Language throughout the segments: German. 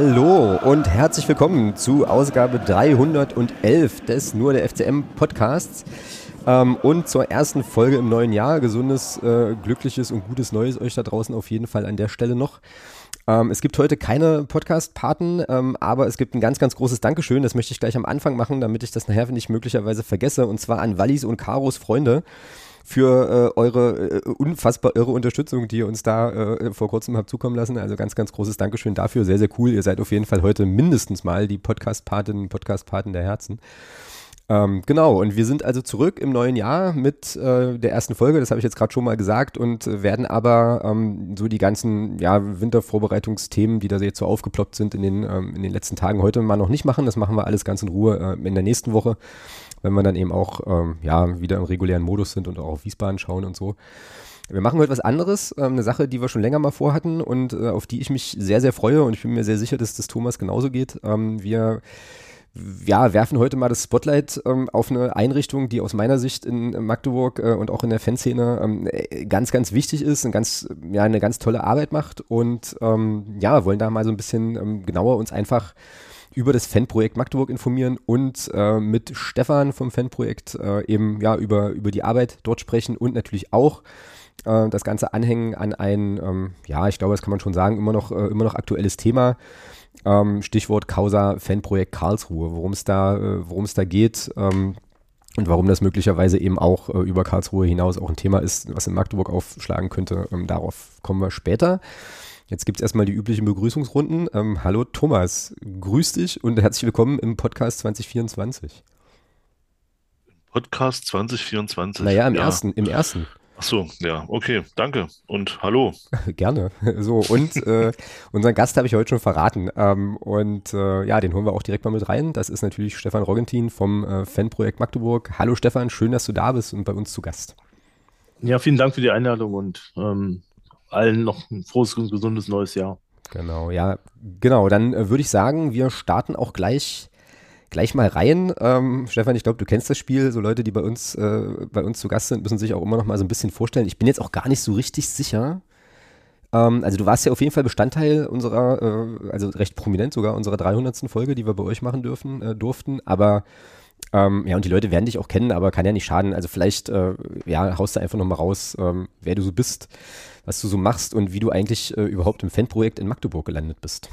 Hallo und herzlich willkommen zu Ausgabe 311 des Nur der FCM Podcasts ähm, und zur ersten Folge im neuen Jahr. Gesundes, äh, glückliches und gutes Neues euch da draußen auf jeden Fall an der Stelle noch. Ähm, es gibt heute keine Podcast-Paten, ähm, aber es gibt ein ganz, ganz großes Dankeschön. Das möchte ich gleich am Anfang machen, damit ich das nachher nicht möglicherweise vergesse. Und zwar an Wallis und Karos Freunde für äh, eure äh, unfassbar irre Unterstützung, die ihr uns da äh, vor kurzem habt zukommen lassen. Also ganz, ganz großes Dankeschön dafür. Sehr, sehr cool. Ihr seid auf jeden Fall heute mindestens mal die Podcast-Patinnen, Podcast-Paten der Herzen. Ähm, genau, und wir sind also zurück im neuen Jahr mit äh, der ersten Folge, das habe ich jetzt gerade schon mal gesagt, und werden aber ähm, so die ganzen ja, Wintervorbereitungsthemen, die da jetzt so aufgeploppt sind in den, ähm, in den letzten Tagen heute mal noch nicht machen. Das machen wir alles ganz in Ruhe äh, in der nächsten Woche wenn wir dann eben auch ähm, ja, wieder im regulären Modus sind und auch auf Wiesbaden schauen und so. Wir machen heute was anderes, ähm, eine Sache, die wir schon länger mal vorhatten und äh, auf die ich mich sehr, sehr freue und ich bin mir sehr sicher, dass das Thomas genauso geht. Ähm, wir ja, werfen heute mal das Spotlight ähm, auf eine Einrichtung, die aus meiner Sicht in Magdeburg äh, und auch in der Fanszene ähm, äh, ganz, ganz wichtig ist, eine ganz, ja, eine ganz tolle Arbeit macht und ähm, ja, wollen da mal so ein bisschen ähm, genauer uns einfach über das Fanprojekt Magdeburg informieren und äh, mit Stefan vom Fanprojekt äh, eben ja über, über die Arbeit dort sprechen und natürlich auch äh, das Ganze anhängen an ein, ähm, ja, ich glaube, das kann man schon sagen, immer noch, äh, immer noch aktuelles Thema. Ähm, Stichwort Causa Fanprojekt Karlsruhe, worum es da, äh, worum da geht. Ähm, und warum das möglicherweise eben auch äh, über Karlsruhe hinaus auch ein Thema ist, was in Magdeburg aufschlagen könnte, ähm, darauf kommen wir später. Jetzt gibt es erstmal die üblichen Begrüßungsrunden. Ähm, hallo Thomas, grüß dich und herzlich willkommen im Podcast 2024. Podcast 2024. Naja, im ja. ersten, im ersten. Ach so, ja, okay, danke und hallo. Gerne. So, und äh, unseren Gast habe ich heute schon verraten. Ähm, und äh, ja, den holen wir auch direkt mal mit rein. Das ist natürlich Stefan Roggentin vom äh, Fanprojekt Magdeburg. Hallo Stefan, schön, dass du da bist und bei uns zu Gast. Ja, vielen Dank für die Einladung und ähm, allen noch ein frohes und gesundes neues Jahr. Genau, ja, genau. Dann äh, würde ich sagen, wir starten auch gleich, gleich mal rein. Ähm, Stefan, ich glaube, du kennst das Spiel. So Leute, die bei uns, äh, bei uns zu Gast sind, müssen sich auch immer noch mal so ein bisschen vorstellen. Ich bin jetzt auch gar nicht so richtig sicher. Ähm, also du warst ja auf jeden Fall Bestandteil unserer, äh, also recht prominent sogar unserer 300. Folge, die wir bei euch machen dürfen, äh, durften. Aber ähm, ja, und die Leute werden dich auch kennen, aber kann ja nicht schaden. Also vielleicht, äh, ja, haust du einfach nochmal raus, ähm, wer du so bist, was du so machst und wie du eigentlich äh, überhaupt im Fanprojekt in Magdeburg gelandet bist.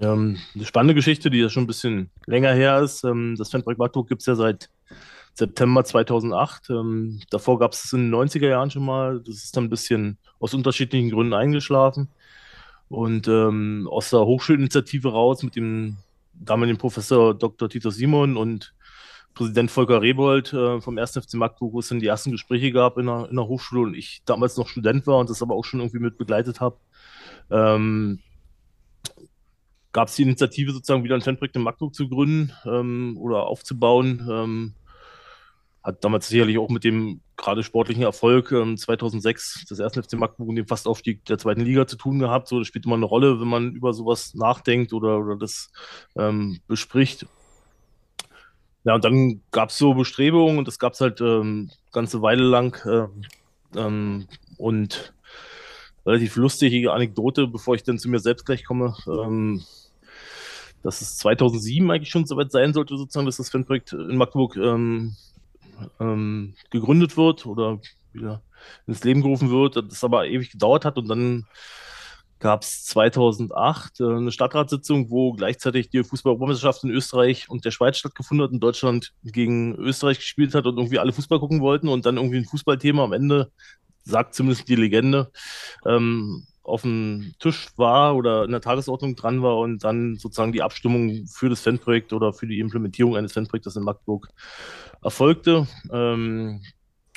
Ähm, eine spannende Geschichte, die ja schon ein bisschen länger her ist. Ähm, das Fanprojekt Magdeburg gibt es ja seit September 2008. Ähm, davor gab es es in den 90er Jahren schon mal. Das ist dann ein bisschen aus unterschiedlichen Gründen eingeschlafen. Und ähm, aus der Hochschulinitiative raus mit dem damaligen Professor Dr. Tito Simon und Präsident Volker Rebold äh, vom 1. FC Magdeburg, wo es dann die ersten Gespräche gab in der, in der Hochschule und ich damals noch Student war und das aber auch schon irgendwie mit begleitet habe, ähm, gab es die Initiative sozusagen wieder ein Fanprojekt in Magdeburg zu gründen ähm, oder aufzubauen. Ähm, hat damals sicherlich auch mit dem gerade sportlichen Erfolg ähm, 2006 des 1. FC Magdeburg und dem Fastaufstieg der zweiten Liga zu tun gehabt. So, das spielt immer eine Rolle, wenn man über sowas nachdenkt oder, oder das ähm, bespricht. Ja, und dann gab es so Bestrebungen und das gab es halt ähm, ganze Weile lang. Äh, ähm, und relativ lustige Anekdote, bevor ich dann zu mir selbst gleich komme. Ähm, dass es 2007 eigentlich schon soweit sein sollte, sozusagen, dass das Fanprojekt in Magdeburg ähm, ähm, gegründet wird oder wieder ins Leben gerufen wird, das aber ewig gedauert hat und dann gab es 2008 äh, eine Stadtratssitzung, wo gleichzeitig die Fußball-Europameisterschaft in Österreich und der Schweiz stattgefunden hat und Deutschland gegen Österreich gespielt hat und irgendwie alle Fußball gucken wollten und dann irgendwie ein Fußballthema am Ende, sagt zumindest die Legende, ähm, auf dem Tisch war oder in der Tagesordnung dran war und dann sozusagen die Abstimmung für das Fanprojekt oder für die Implementierung eines Fanprojektes in Magdeburg erfolgte. Ähm,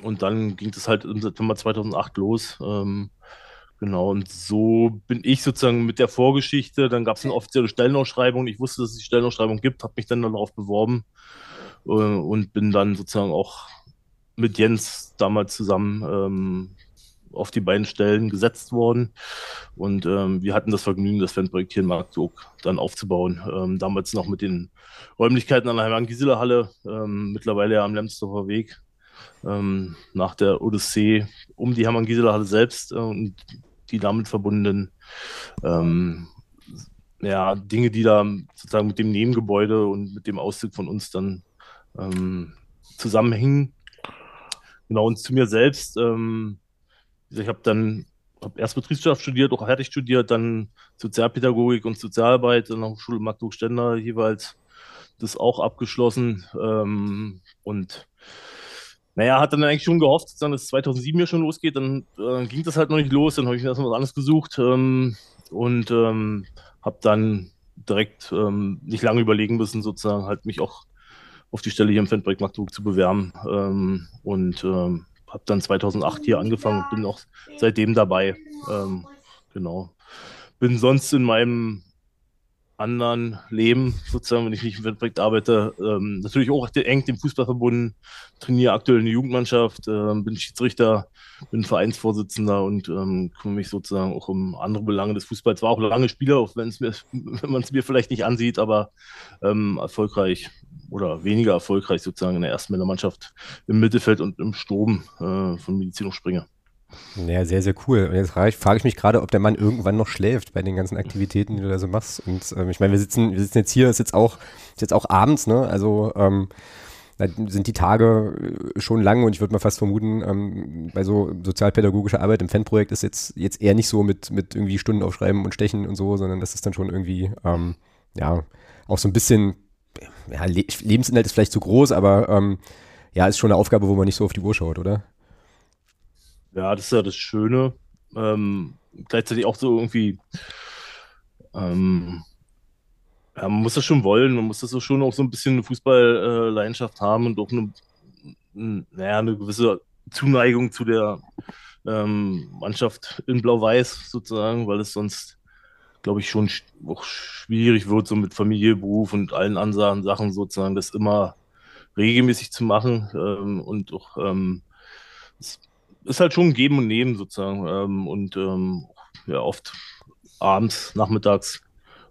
und dann ging es halt im September 2008 los. Ähm, Genau, und so bin ich sozusagen mit der Vorgeschichte. Dann gab es eine offizielle Stellenausschreibung. Ich wusste, dass es die Stellenausschreibung gibt, habe mich dann darauf beworben äh, und bin dann sozusagen auch mit Jens damals zusammen ähm, auf die beiden Stellen gesetzt worden. Und ähm, wir hatten das Vergnügen, das Fanprojekt hier in Magdeburg dann aufzubauen. Ähm, damals noch mit den Räumlichkeiten an der Hermann-Gieseler Halle, ähm, mittlerweile ja am Lemsdorfer Weg ähm, nach der Odyssee um die Hermann Gisela selbst äh, und die damit verbundenen ähm, ja, Dinge, die da sozusagen mit dem Nebengebäude und mit dem Auszug von uns dann ähm, zusammenhängen. Genau, und zu mir selbst, ähm, ich habe dann hab erst Betriebswirtschaft studiert, auch fertig studiert, dann Sozialpädagogik und Sozialarbeit an der Hochschule Magdeburg-Stender jeweils das auch abgeschlossen. Ähm, und naja, hat dann eigentlich schon gehofft, dass es 2007 ja schon losgeht. Dann äh, ging das halt noch nicht los. Dann habe ich mir erstmal was anderes gesucht ähm, und ähm, habe dann direkt ähm, nicht lange überlegen müssen, sozusagen halt mich auch auf die Stelle hier im Fendbrück Magdeburg zu bewerben. Ähm, und ähm, habe dann 2008 hier angefangen und bin auch seitdem dabei. Ähm, genau. Bin sonst in meinem anderen Leben, sozusagen, wenn ich nicht im Wettbewerb arbeite, ähm, natürlich auch eng dem Fußball verbunden, trainiere aktuell in der Jugendmannschaft, äh, bin Schiedsrichter, bin Vereinsvorsitzender und ähm, kümmere mich sozusagen auch um andere Belange des Fußballs. War auch lange Spieler, auch wenn mir, wenn man es mir vielleicht nicht ansieht, aber ähm, erfolgreich oder weniger erfolgreich sozusagen in der ersten Männermannschaft im Mittelfeld und im Sturm äh, von Medizin und Springer. Ja, sehr, sehr cool. Und jetzt frage ich, mich gerade, ob der Mann irgendwann noch schläft bei den ganzen Aktivitäten, die du da so machst. Und ähm, ich meine, wir sitzen, wir sitzen jetzt hier, ist jetzt auch, ist jetzt auch abends, ne? Also ähm, da sind die Tage äh, schon lang und ich würde mal fast vermuten, ähm, bei so sozialpädagogischer Arbeit im Fanprojekt ist jetzt, jetzt eher nicht so mit, mit irgendwie Stunden aufschreiben und stechen und so, sondern das ist dann schon irgendwie, ähm, ja, auch so ein bisschen, ja, Le Lebensinhalt ist vielleicht zu groß, aber ähm, ja, ist schon eine Aufgabe, wo man nicht so auf die Uhr schaut, oder? Ja, das ist ja das Schöne. Ähm, gleichzeitig auch so irgendwie, ähm, ja, man muss das schon wollen, man muss das schon auch so ein bisschen eine Fußballleidenschaft haben und auch eine, naja, eine gewisse Zuneigung zu der ähm, Mannschaft in Blau-Weiß sozusagen, weil es sonst, glaube ich, schon auch schwierig wird, so mit Familie, Beruf und allen anderen Sachen sozusagen, das immer regelmäßig zu machen ähm, und auch ähm, ist halt schon Geben und Nehmen sozusagen. Ähm, und ähm, ja, oft abends, nachmittags.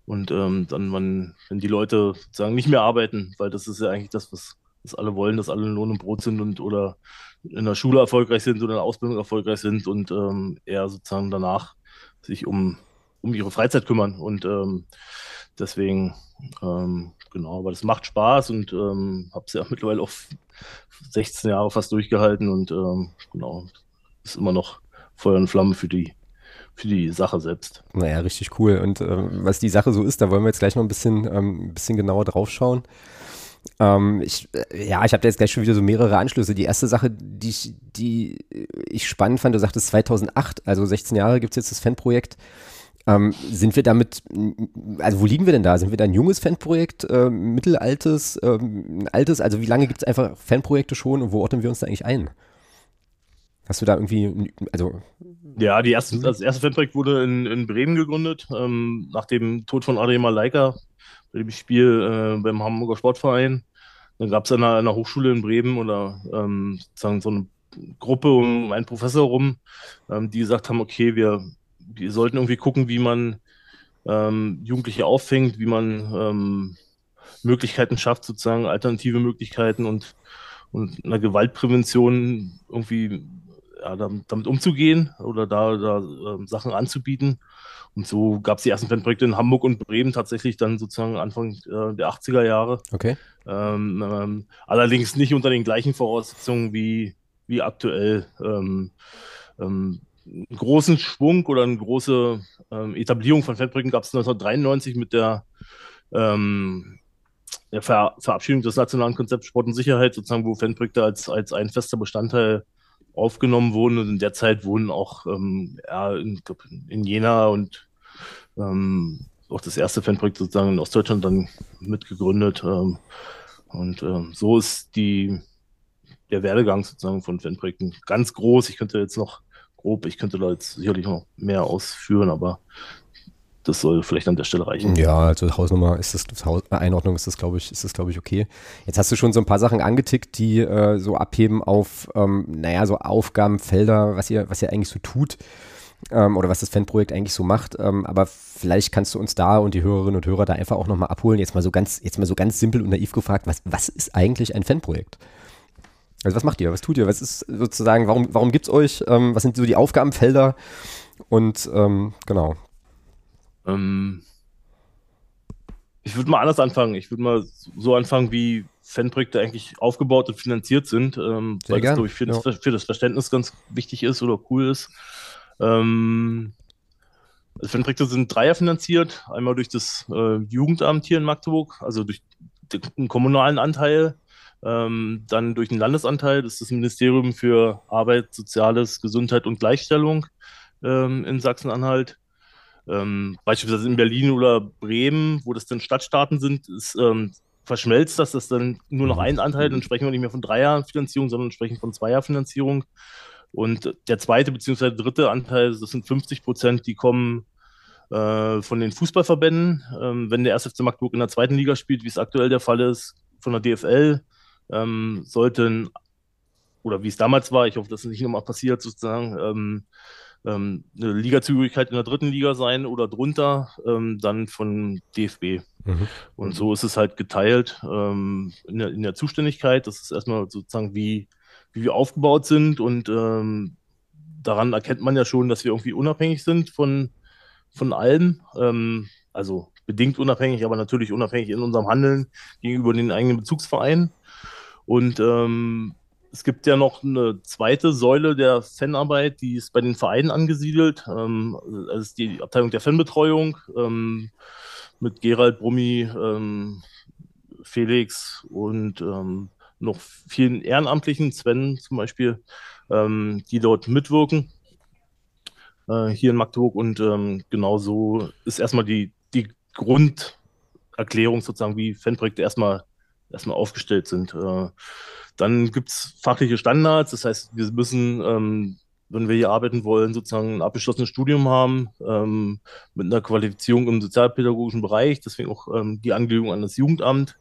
Und ähm, dann, man, wenn die Leute sozusagen nicht mehr arbeiten, weil das ist ja eigentlich das, was, was alle wollen, dass alle in Lohn und Brot sind und oder in der Schule erfolgreich sind oder in der Ausbildung erfolgreich sind und ähm, eher sozusagen danach sich um, um ihre Freizeit kümmern. Und ähm, deswegen, ähm, genau, aber das macht Spaß und habe es ja mittlerweile auch 16 Jahre fast durchgehalten und ähm, genau, ist immer noch Feuer und Flamme für die, für die Sache selbst. Naja, richtig cool. Und äh, was die Sache so ist, da wollen wir jetzt gleich noch ein bisschen, ähm, ein bisschen genauer drauf schauen. Ähm, ich, äh, ja, ich habe da jetzt gleich schon wieder so mehrere Anschlüsse. Die erste Sache, die ich, die ich spannend fand, du sagtest 2008, also 16 Jahre gibt es jetzt das Fanprojekt. Ähm, sind wir damit, also wo liegen wir denn da? Sind wir da ein junges Fanprojekt, äh, mittelaltes, äh, altes? Also wie lange gibt es einfach Fanprojekte schon und wo ordnen wir uns da eigentlich ein? Hast du da irgendwie, also. Ja, die erste, das erste Fanprojekt wurde in, in Bremen gegründet, ähm, nach dem Tod von Adrian Malaika, bei dem Spiel äh, beim Hamburger Sportverein. Dann gab es an einer, einer, Hochschule in Bremen oder ähm, sozusagen so eine Gruppe um einen Professor rum, ähm, die gesagt haben, okay, wir, wir sollten irgendwie gucken, wie man ähm, Jugendliche auffängt, wie man ähm, Möglichkeiten schafft, sozusagen alternative Möglichkeiten und, und einer Gewaltprävention irgendwie ja, damit umzugehen oder da, da äh, Sachen anzubieten. Und so gab es die ersten Fanprojekte in Hamburg und Bremen tatsächlich dann sozusagen Anfang äh, der 80er Jahre. Okay. Ähm, ähm, allerdings nicht unter den gleichen Voraussetzungen wie, wie aktuell. Ähm, ähm einen großen Schwung oder eine große ähm, Etablierung von Fanprojekten gab es 1993 mit der ähm, der Ver Verabschiedung des nationalen Konzepts Sport und Sicherheit, sozusagen, wo Fanprojekte als, als ein fester Bestandteil aufgenommen wurden. Und in der Zeit wurden auch ähm, ja, in, in Jena und ähm, auch das erste Fanprojekt sozusagen in Ostdeutschland dann mitgegründet. Ähm, und ähm, so ist die, der Werdegang sozusagen von Fanprojekten ganz groß. Ich könnte jetzt noch grob, ich könnte da jetzt sicherlich noch mehr ausführen, aber das soll vielleicht an der Stelle reichen. Ja, also Hausnummer ist das, das Haus, Einordnung ist das, glaube ich, ist das, glaube ich, okay. Jetzt hast du schon so ein paar Sachen angetickt, die äh, so abheben auf, ähm, naja, so Aufgabenfelder, was ihr, was ihr eigentlich so tut. Ähm, oder was das Fanprojekt eigentlich so macht. Ähm, aber vielleicht kannst du uns da und die Hörerinnen und Hörer da einfach auch nochmal abholen. Jetzt mal so ganz, jetzt mal so ganz simpel und naiv gefragt, was, was ist eigentlich ein Fanprojekt? Also was macht ihr? Was tut ihr? Was ist sozusagen, warum, warum gibt es euch? Ähm, was sind so die Aufgabenfelder? Und ähm, genau, ähm, Ich würde mal anders anfangen. Ich würde mal so anfangen, wie Fanprojekte eigentlich aufgebaut und finanziert sind, ähm, weil gern. das, glaube ich, für, ja. das, für, das, Verständnis ganz wichtig ist oder cool ist. Ähm, also Fanprojekte sind Dreier finanziert. Einmal durch das äh, Jugendamt hier in Magdeburg, also durch den kommunalen Anteil, ähm, dann durch den Landesanteil, das ist das Ministerium für Arbeit, Soziales, Gesundheit und Gleichstellung ähm, in Sachsen-Anhalt. Ähm, beispielsweise in Berlin oder Bremen, wo das dann Stadtstaaten sind, ist, ähm, verschmelzt das, das ist dann nur noch ein Anteil, dann sprechen wir nicht mehr von Dreierfinanzierung, sondern sprechen von Zweierfinanzierung. Und der zweite bzw. dritte Anteil, das sind 50 Prozent, die kommen äh, von den Fußballverbänden. Ähm, wenn der 1. FC Magdeburg in der zweiten Liga spielt, wie es aktuell der Fall ist, von der DFL, ähm, sollten, oder wie es damals war, ich hoffe, dass es nicht nochmal passiert, sozusagen, ähm, eine Ligazugehörigkeit in der dritten Liga sein oder drunter, ähm, dann von DFB. Mhm. Und so ist es halt geteilt ähm, in, der, in, der, Zuständigkeit. Das ist erstmal sozusagen, wie, wie wir aufgebaut sind. Und ähm, daran erkennt man ja schon, dass wir irgendwie unabhängig sind von, von allem. Ähm, also bedingt unabhängig, aber natürlich unabhängig in unserem Handeln gegenüber den eigenen Bezugsvereinen. Und ähm, es gibt ja noch eine zweite Säule der Fanarbeit, die ist bei den Vereinen angesiedelt. Ähm, das ist die Abteilung der Fanbetreuung ähm, mit Gerald Brummi, ähm, Felix und ähm, noch vielen Ehrenamtlichen, Sven zum Beispiel, ähm, die dort mitwirken äh, hier in Magdeburg. Und ähm, genauso ist erstmal die, die Grunderklärung sozusagen, wie Fanprojekte erstmal, erstmal aufgestellt sind. Äh, dann gibt es fachliche Standards, das heißt, wir müssen, ähm, wenn wir hier arbeiten wollen, sozusagen ein abgeschlossenes Studium haben ähm, mit einer Qualifizierung im sozialpädagogischen Bereich, deswegen auch ähm, die Angelegenung an das Jugendamt.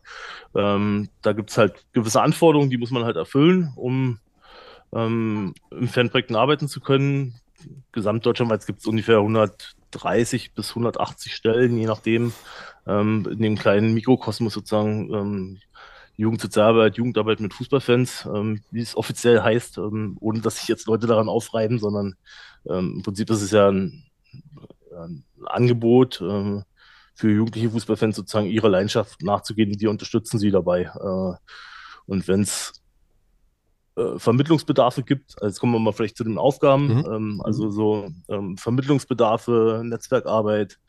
Ähm, da gibt es halt gewisse Anforderungen, die muss man halt erfüllen, um ähm, im Fanprojekten arbeiten zu können. Gesamtdeutschlandweit gibt es ungefähr 130 bis 180 Stellen, je nachdem, ähm, in dem kleinen Mikrokosmos sozusagen Jugendsozialarbeit, Jugendarbeit mit Fußballfans, ähm, wie es offiziell heißt, ähm, ohne dass sich jetzt Leute daran aufreiben, sondern ähm, im Prinzip ist es ja ein, ein Angebot ähm, für jugendliche Fußballfans sozusagen ihrer Leidenschaft nachzugehen wir unterstützen sie dabei. Äh, und wenn es äh, Vermittlungsbedarfe gibt, also jetzt kommen wir mal vielleicht zu den Aufgaben, mhm. Ähm, also so ähm, Vermittlungsbedarfe, Netzwerkarbeit,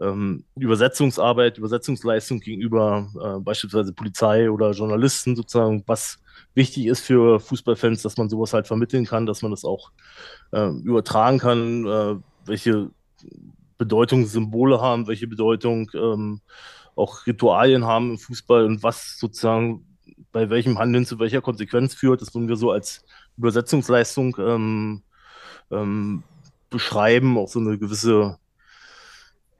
ähm, Übersetzungsarbeit, Übersetzungsleistung gegenüber äh, beispielsweise Polizei oder Journalisten sozusagen, was wichtig ist für Fußballfans, dass man sowas halt vermitteln kann, dass man das auch äh, übertragen kann, äh, welche Bedeutung Symbole haben, welche Bedeutung ähm, auch Ritualien haben im Fußball und was sozusagen bei welchem Handeln zu welcher Konsequenz führt. Das würden wir so als Übersetzungsleistung ähm, ähm, beschreiben, auch so eine gewisse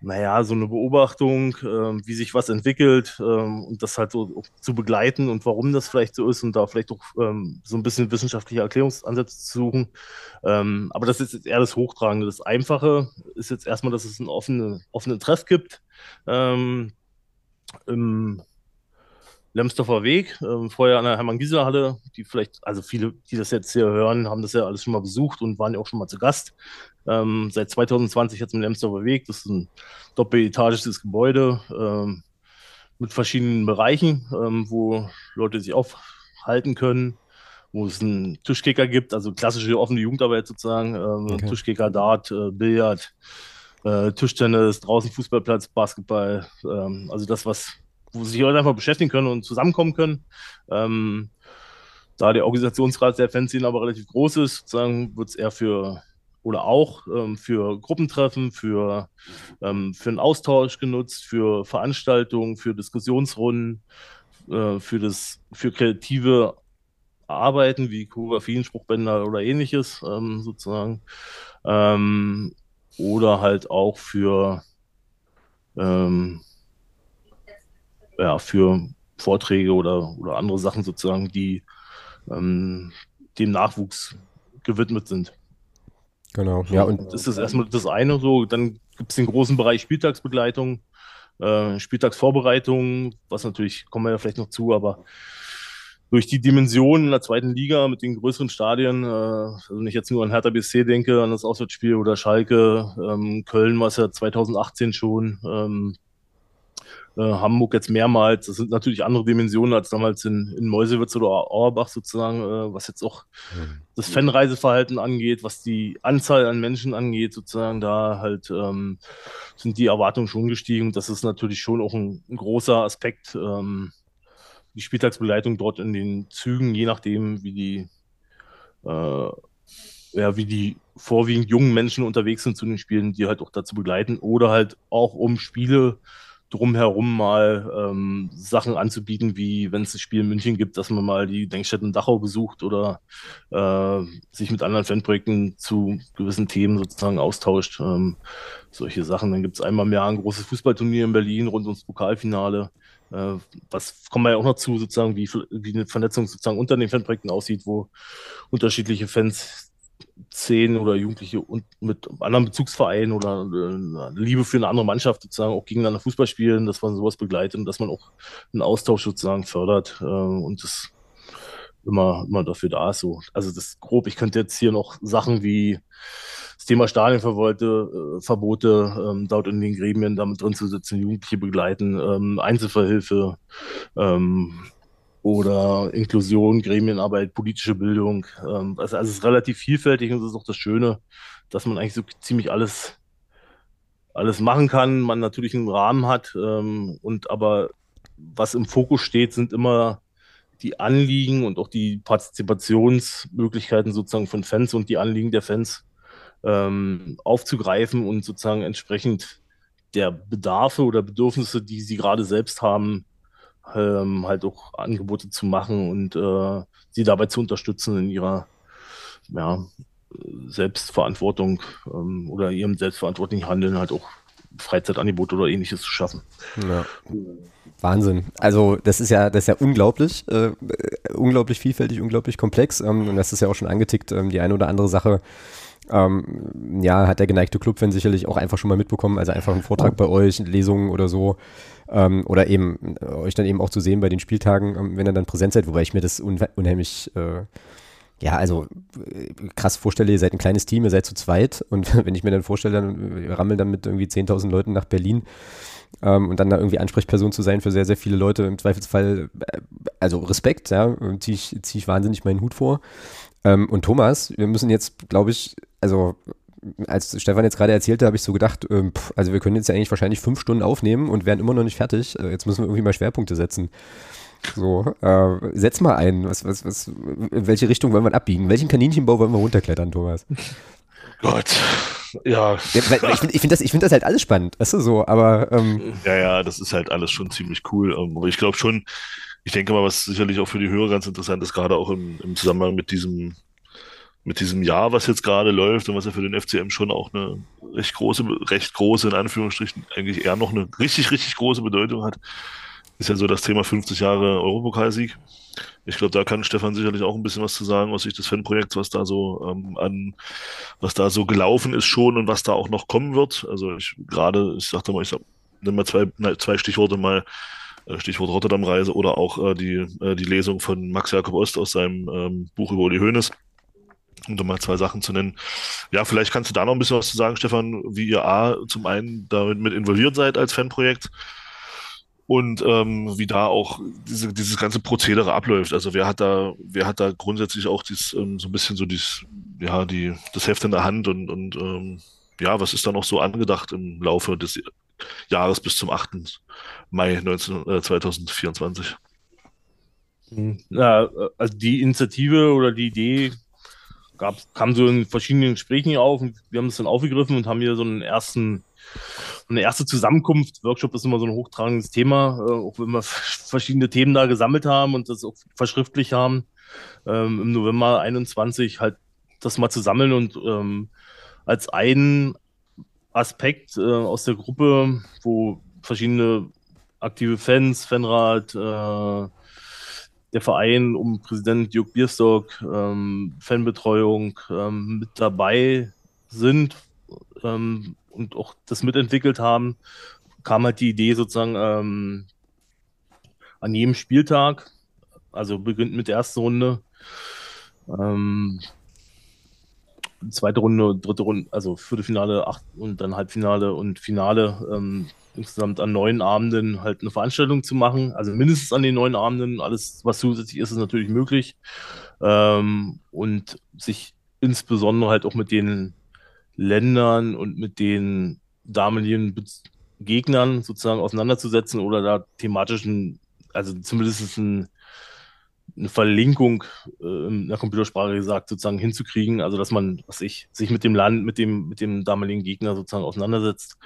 naja, so eine Beobachtung, äh, wie sich was entwickelt äh, und das halt so zu begleiten und warum das vielleicht so ist und da vielleicht auch ähm, so ein bisschen wissenschaftliche Erklärungsansätze zu suchen. Ähm, aber das ist jetzt eher das Hochtragende. Das Einfache ist jetzt erstmal, dass es einen offenen, offenen Treff gibt. Ähm, im, Lemsdorfer Weg, äh, vorher an der Hermann-Gieseler-Halle, die vielleicht, also viele, die das jetzt hier hören, haben das ja alles schon mal besucht und waren ja auch schon mal zu Gast. Ähm, seit 2020 hat es im Lemsdorfer Weg, das ist ein doppeletagisches Gebäude ähm, mit verschiedenen Bereichen, ähm, wo Leute sich aufhalten können, wo es einen Tischkicker gibt, also klassische offene Jugendarbeit sozusagen, ähm, okay. Tischkicker, Dart, äh, Billard, äh, Tischtennis, draußen Fußballplatz, Basketball, ähm, also das, was wo sich Leute einfach beschäftigen können und zusammenkommen können. Ähm, da der Organisationsgrad der Fanszene aber relativ groß ist, sozusagen wird es eher für oder auch ähm, für Gruppentreffen, für, ähm, für einen Austausch genutzt, für Veranstaltungen, für Diskussionsrunden, äh, für, das, für kreative Arbeiten wie Choreografien, Spruchbänder oder ähnliches ähm, sozusagen. Ähm, oder halt auch für ähm, ja, für Vorträge oder, oder andere Sachen sozusagen, die ähm, dem Nachwuchs gewidmet sind. Genau, ja. Und das ist erstmal das eine so. Dann gibt es den großen Bereich Spieltagsbegleitung, äh, Spieltagsvorbereitung, was natürlich, kommen wir ja vielleicht noch zu, aber durch die Dimension in der zweiten Liga mit den größeren Stadien, äh, also wenn ich jetzt nur an Hertha BSC denke, an das Auswärtsspiel oder Schalke, ähm, Köln war es ja 2018 schon, ähm, äh, Hamburg jetzt mehrmals. Das sind natürlich andere Dimensionen als damals in, in Meuselwitz oder Auerbach sozusagen, äh, was jetzt auch mhm. das Fanreiseverhalten angeht, was die Anzahl an Menschen angeht, sozusagen, da halt ähm, sind die Erwartungen schon gestiegen. Das ist natürlich schon auch ein, ein großer Aspekt. Ähm, die Spieltagsbegleitung dort in den Zügen, je nachdem, wie die, äh, ja, wie die vorwiegend jungen Menschen unterwegs sind zu den Spielen, die halt auch dazu begleiten oder halt auch um Spiele drumherum mal ähm, Sachen anzubieten, wie wenn es ein Spiel in München gibt, dass man mal die Denkstätten Dachau besucht oder äh, sich mit anderen Fanprojekten zu gewissen Themen sozusagen austauscht. Ähm, solche Sachen. Dann gibt es einmal mehr ein großes Fußballturnier in Berlin rund ums Pokalfinale. Äh, was kommen wir ja auch noch zu, sozusagen, wie, wie eine Vernetzung sozusagen unter den Fanprojekten aussieht, wo unterschiedliche Fans zehn oder Jugendliche und mit anderen Bezugsvereinen oder äh, Liebe für eine andere Mannschaft sozusagen auch gegeneinander Fußball spielen, dass man sowas begleitet und dass man auch einen Austausch sozusagen fördert äh, und das immer, immer dafür da ist. So. Also das grob, ich könnte jetzt hier noch Sachen wie das Thema Stadionverbote, äh, Verbote, ähm, dort in den Gremien damit drin zu sitzen, Jugendliche begleiten, ähm, Einzelverhilfe, ähm, oder Inklusion, Gremienarbeit, politische Bildung. Ähm, also, also, es ist relativ vielfältig und das ist auch das Schöne, dass man eigentlich so ziemlich alles, alles machen kann, man natürlich einen Rahmen hat ähm, und aber was im Fokus steht, sind immer die Anliegen und auch die Partizipationsmöglichkeiten sozusagen von Fans und die Anliegen der Fans ähm, aufzugreifen und sozusagen entsprechend der Bedarfe oder Bedürfnisse, die sie gerade selbst haben, ähm, halt auch Angebote zu machen und äh, sie dabei zu unterstützen in ihrer ja, Selbstverantwortung ähm, oder ihrem selbstverantwortlichen Handeln halt auch Freizeitangebote oder ähnliches zu schaffen. Ja. Wahnsinn. Also das ist ja, das ist ja unglaublich, äh, unglaublich vielfältig, unglaublich komplex. Ähm, und das ist ja auch schon angetickt, ähm, die eine oder andere Sache. Ähm, ja, hat der geneigte Clubfan sicherlich auch einfach schon mal mitbekommen. Also einfach einen Vortrag bei euch, Lesungen oder so. Ähm, oder eben äh, euch dann eben auch zu sehen bei den Spieltagen, ähm, wenn ihr dann präsent seid, wobei ich mir das un unheimlich äh, ja, also äh, krass vorstelle, ihr seid ein kleines Team, ihr seid zu zweit und wenn ich mir dann vorstelle, dann wir rammeln dann mit irgendwie 10.000 Leuten nach Berlin ähm, und dann da irgendwie Ansprechperson zu sein für sehr, sehr viele Leute, im Zweifelsfall, äh, also Respekt, ja, ziehe ich, zieh ich wahnsinnig meinen Hut vor. Ähm, und Thomas, wir müssen jetzt, glaube ich, also als Stefan jetzt gerade erzählte, habe ich so gedacht, ähm, pff, also wir können jetzt ja eigentlich wahrscheinlich fünf Stunden aufnehmen und werden immer noch nicht fertig. Äh, jetzt müssen wir irgendwie mal Schwerpunkte setzen. So, äh, setz mal ein. Was, was, was, in welche Richtung wollen wir abbiegen? Welchen Kaninchenbau wollen wir runterklettern, Thomas? Gott, ja. ja ich finde ich find das, find das halt alles spannend, weißt du so, aber. Ähm, ja, ja, das ist halt alles schon ziemlich cool. Ähm, aber ich glaube schon, ich denke mal, was sicherlich auch für die Hörer ganz interessant ist, gerade auch im, im Zusammenhang mit diesem mit diesem Jahr, was jetzt gerade läuft und was ja für den FCM schon auch eine recht große, recht große, in Anführungsstrichen, eigentlich eher noch eine richtig, richtig große Bedeutung hat, ist ja so das Thema 50 Jahre Europapokalsieg. Ich glaube, da kann Stefan sicherlich auch ein bisschen was zu sagen aus Sicht des Fanprojekts, was da so ähm, an, was da so gelaufen ist schon und was da auch noch kommen wird. Also ich gerade, ich sagte mal, ich sag, nimm mal zwei, zwei Stichworte mal, äh, Stichwort Rotterdam-Reise oder auch äh, die, äh, die Lesung von Max Jakob Ost aus seinem ähm, Buch über Uli Hoeneß um mal zwei Sachen zu nennen. Ja, vielleicht kannst du da noch ein bisschen was zu sagen, Stefan, wie ihr A, zum einen damit mit involviert seid als Fanprojekt und ähm, wie da auch diese, dieses ganze Prozedere abläuft. Also wer hat da, wer hat da grundsätzlich auch dies, ähm, so ein bisschen so dies, ja, die, das Heft in der Hand und, und ähm, ja, was ist da noch so angedacht im Laufe des Jahres bis zum 8. Mai 19, äh, 2024? Ja, also die Initiative oder die Idee gab, kam so in verschiedenen Gesprächen auf und wir haben es dann aufgegriffen und haben hier so einen ersten, eine erste Zusammenkunft. Workshop ist immer so ein hochtragendes Thema, äh, auch wenn wir verschiedene Themen da gesammelt haben und das auch verschriftlich haben. Ähm, Im November 21 halt das mal zu sammeln und ähm, als einen Aspekt äh, aus der Gruppe, wo verschiedene aktive Fans, Fanrat, äh, der Verein um Präsident Jörg Bierstock, ähm, Fanbetreuung ähm, mit dabei sind ähm, und auch das mitentwickelt haben, kam halt die Idee sozusagen ähm, an jedem Spieltag, also beginnt mit der ersten Runde, ähm, zweite Runde, dritte Runde, also Viertelfinale, acht und dann Halbfinale und Finale ähm, insgesamt an neun Abenden halt eine Veranstaltung zu machen. Also mindestens an den neun Abenden. Alles, was zusätzlich ist, ist natürlich möglich. Ähm, und sich insbesondere halt auch mit den Ländern und mit den damaligen Gegnern sozusagen auseinanderzusetzen oder da thematischen, also zumindest ein eine Verlinkung äh, in der Computersprache gesagt sozusagen hinzukriegen, also dass man, was ich, sich mit dem Land, mit dem, mit dem damaligen Gegner sozusagen auseinandersetzt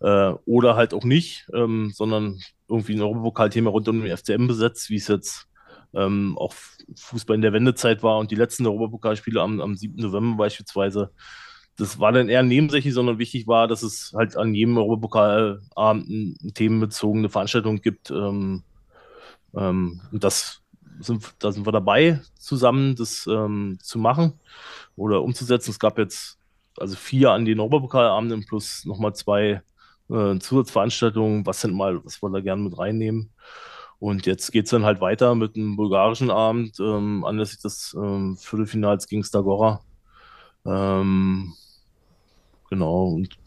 äh, oder halt auch nicht, ähm, sondern irgendwie ein Europapokalthema rund um den FCM besetzt, wie es jetzt ähm, auch Fußball in der Wendezeit war und die letzten Europapokalspiele am, am 7. November beispielsweise. Das war dann eher nebensächlich, sondern wichtig war, dass es halt an jedem Europapokalabend eine themenbezogene Veranstaltung gibt. Ähm, ähm, und das sind, da sind wir dabei, zusammen das ähm, zu machen oder umzusetzen. Es gab jetzt also vier an den Europapokalabenden plus nochmal zwei äh, Zusatzveranstaltungen, was sind mal, was wir da gerne mit reinnehmen. Und jetzt geht es dann halt weiter mit einem bulgarischen Abend, ähm, anlässlich des ähm, Viertelfinals gegen Stagora. Ähm, genau, und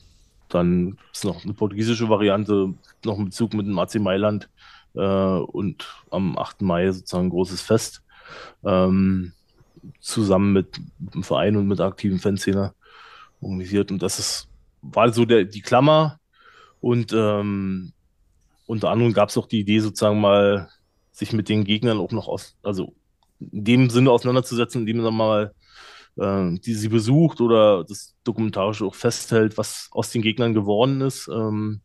dann ist noch eine portugiesische Variante, noch ein Bezug mit dem AC Mailand und am 8. Mai sozusagen ein großes Fest. Ähm, zusammen mit, dem Verein und mit aktiven Fanszene organisiert. Und das ist, war so der, die Klammer. Und ähm, unter anderem gab es auch die Idee, sozusagen mal sich mit den Gegnern auch noch aus, also in dem Sinne auseinanderzusetzen, indem man mal äh, die sie besucht oder das Dokumentarische auch festhält, was aus den Gegnern geworden ist. Ähm,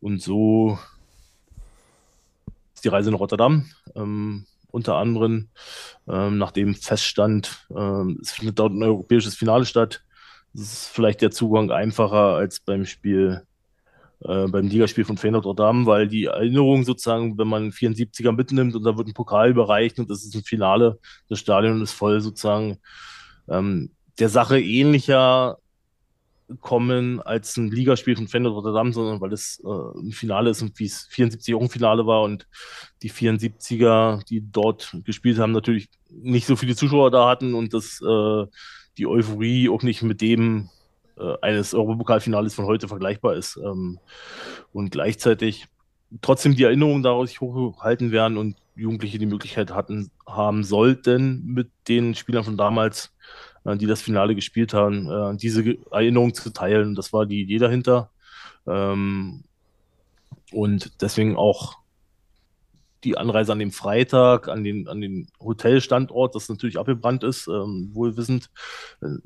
und so die Reise nach Rotterdam. Ähm, unter anderem, ähm, nachdem feststand, ähm, es findet dort ein europäisches Finale statt. Das ist vielleicht der Zugang einfacher als beim Spiel, äh, beim Ligaspiel von Feyenoord Rotterdam, weil die Erinnerung sozusagen, wenn man 74er mitnimmt und da wird ein Pokal überreicht und das ist ein Finale, das Stadion ist voll sozusagen ähm, der Sache ähnlicher kommen als ein Ligaspiel von Feyenoord Rotterdam, sondern weil es äh, ein Finale ist und wie es 74 auch ein Finale war und die 74er, die dort gespielt haben, natürlich nicht so viele Zuschauer da hatten und dass äh, die Euphorie auch nicht mit dem äh, eines Europapokalfinales von heute vergleichbar ist. Ähm, und gleichzeitig trotzdem die Erinnerungen daraus hochgehalten werden und Jugendliche die Möglichkeit hatten, haben sollten, mit den Spielern von damals die das Finale gespielt haben, äh, diese Erinnerung zu teilen. Das war die Idee dahinter. Ähm, und deswegen auch die Anreise an dem Freitag, an den, an den Hotelstandort, das natürlich abgebrannt ist, ähm, wohlwissend. Äh,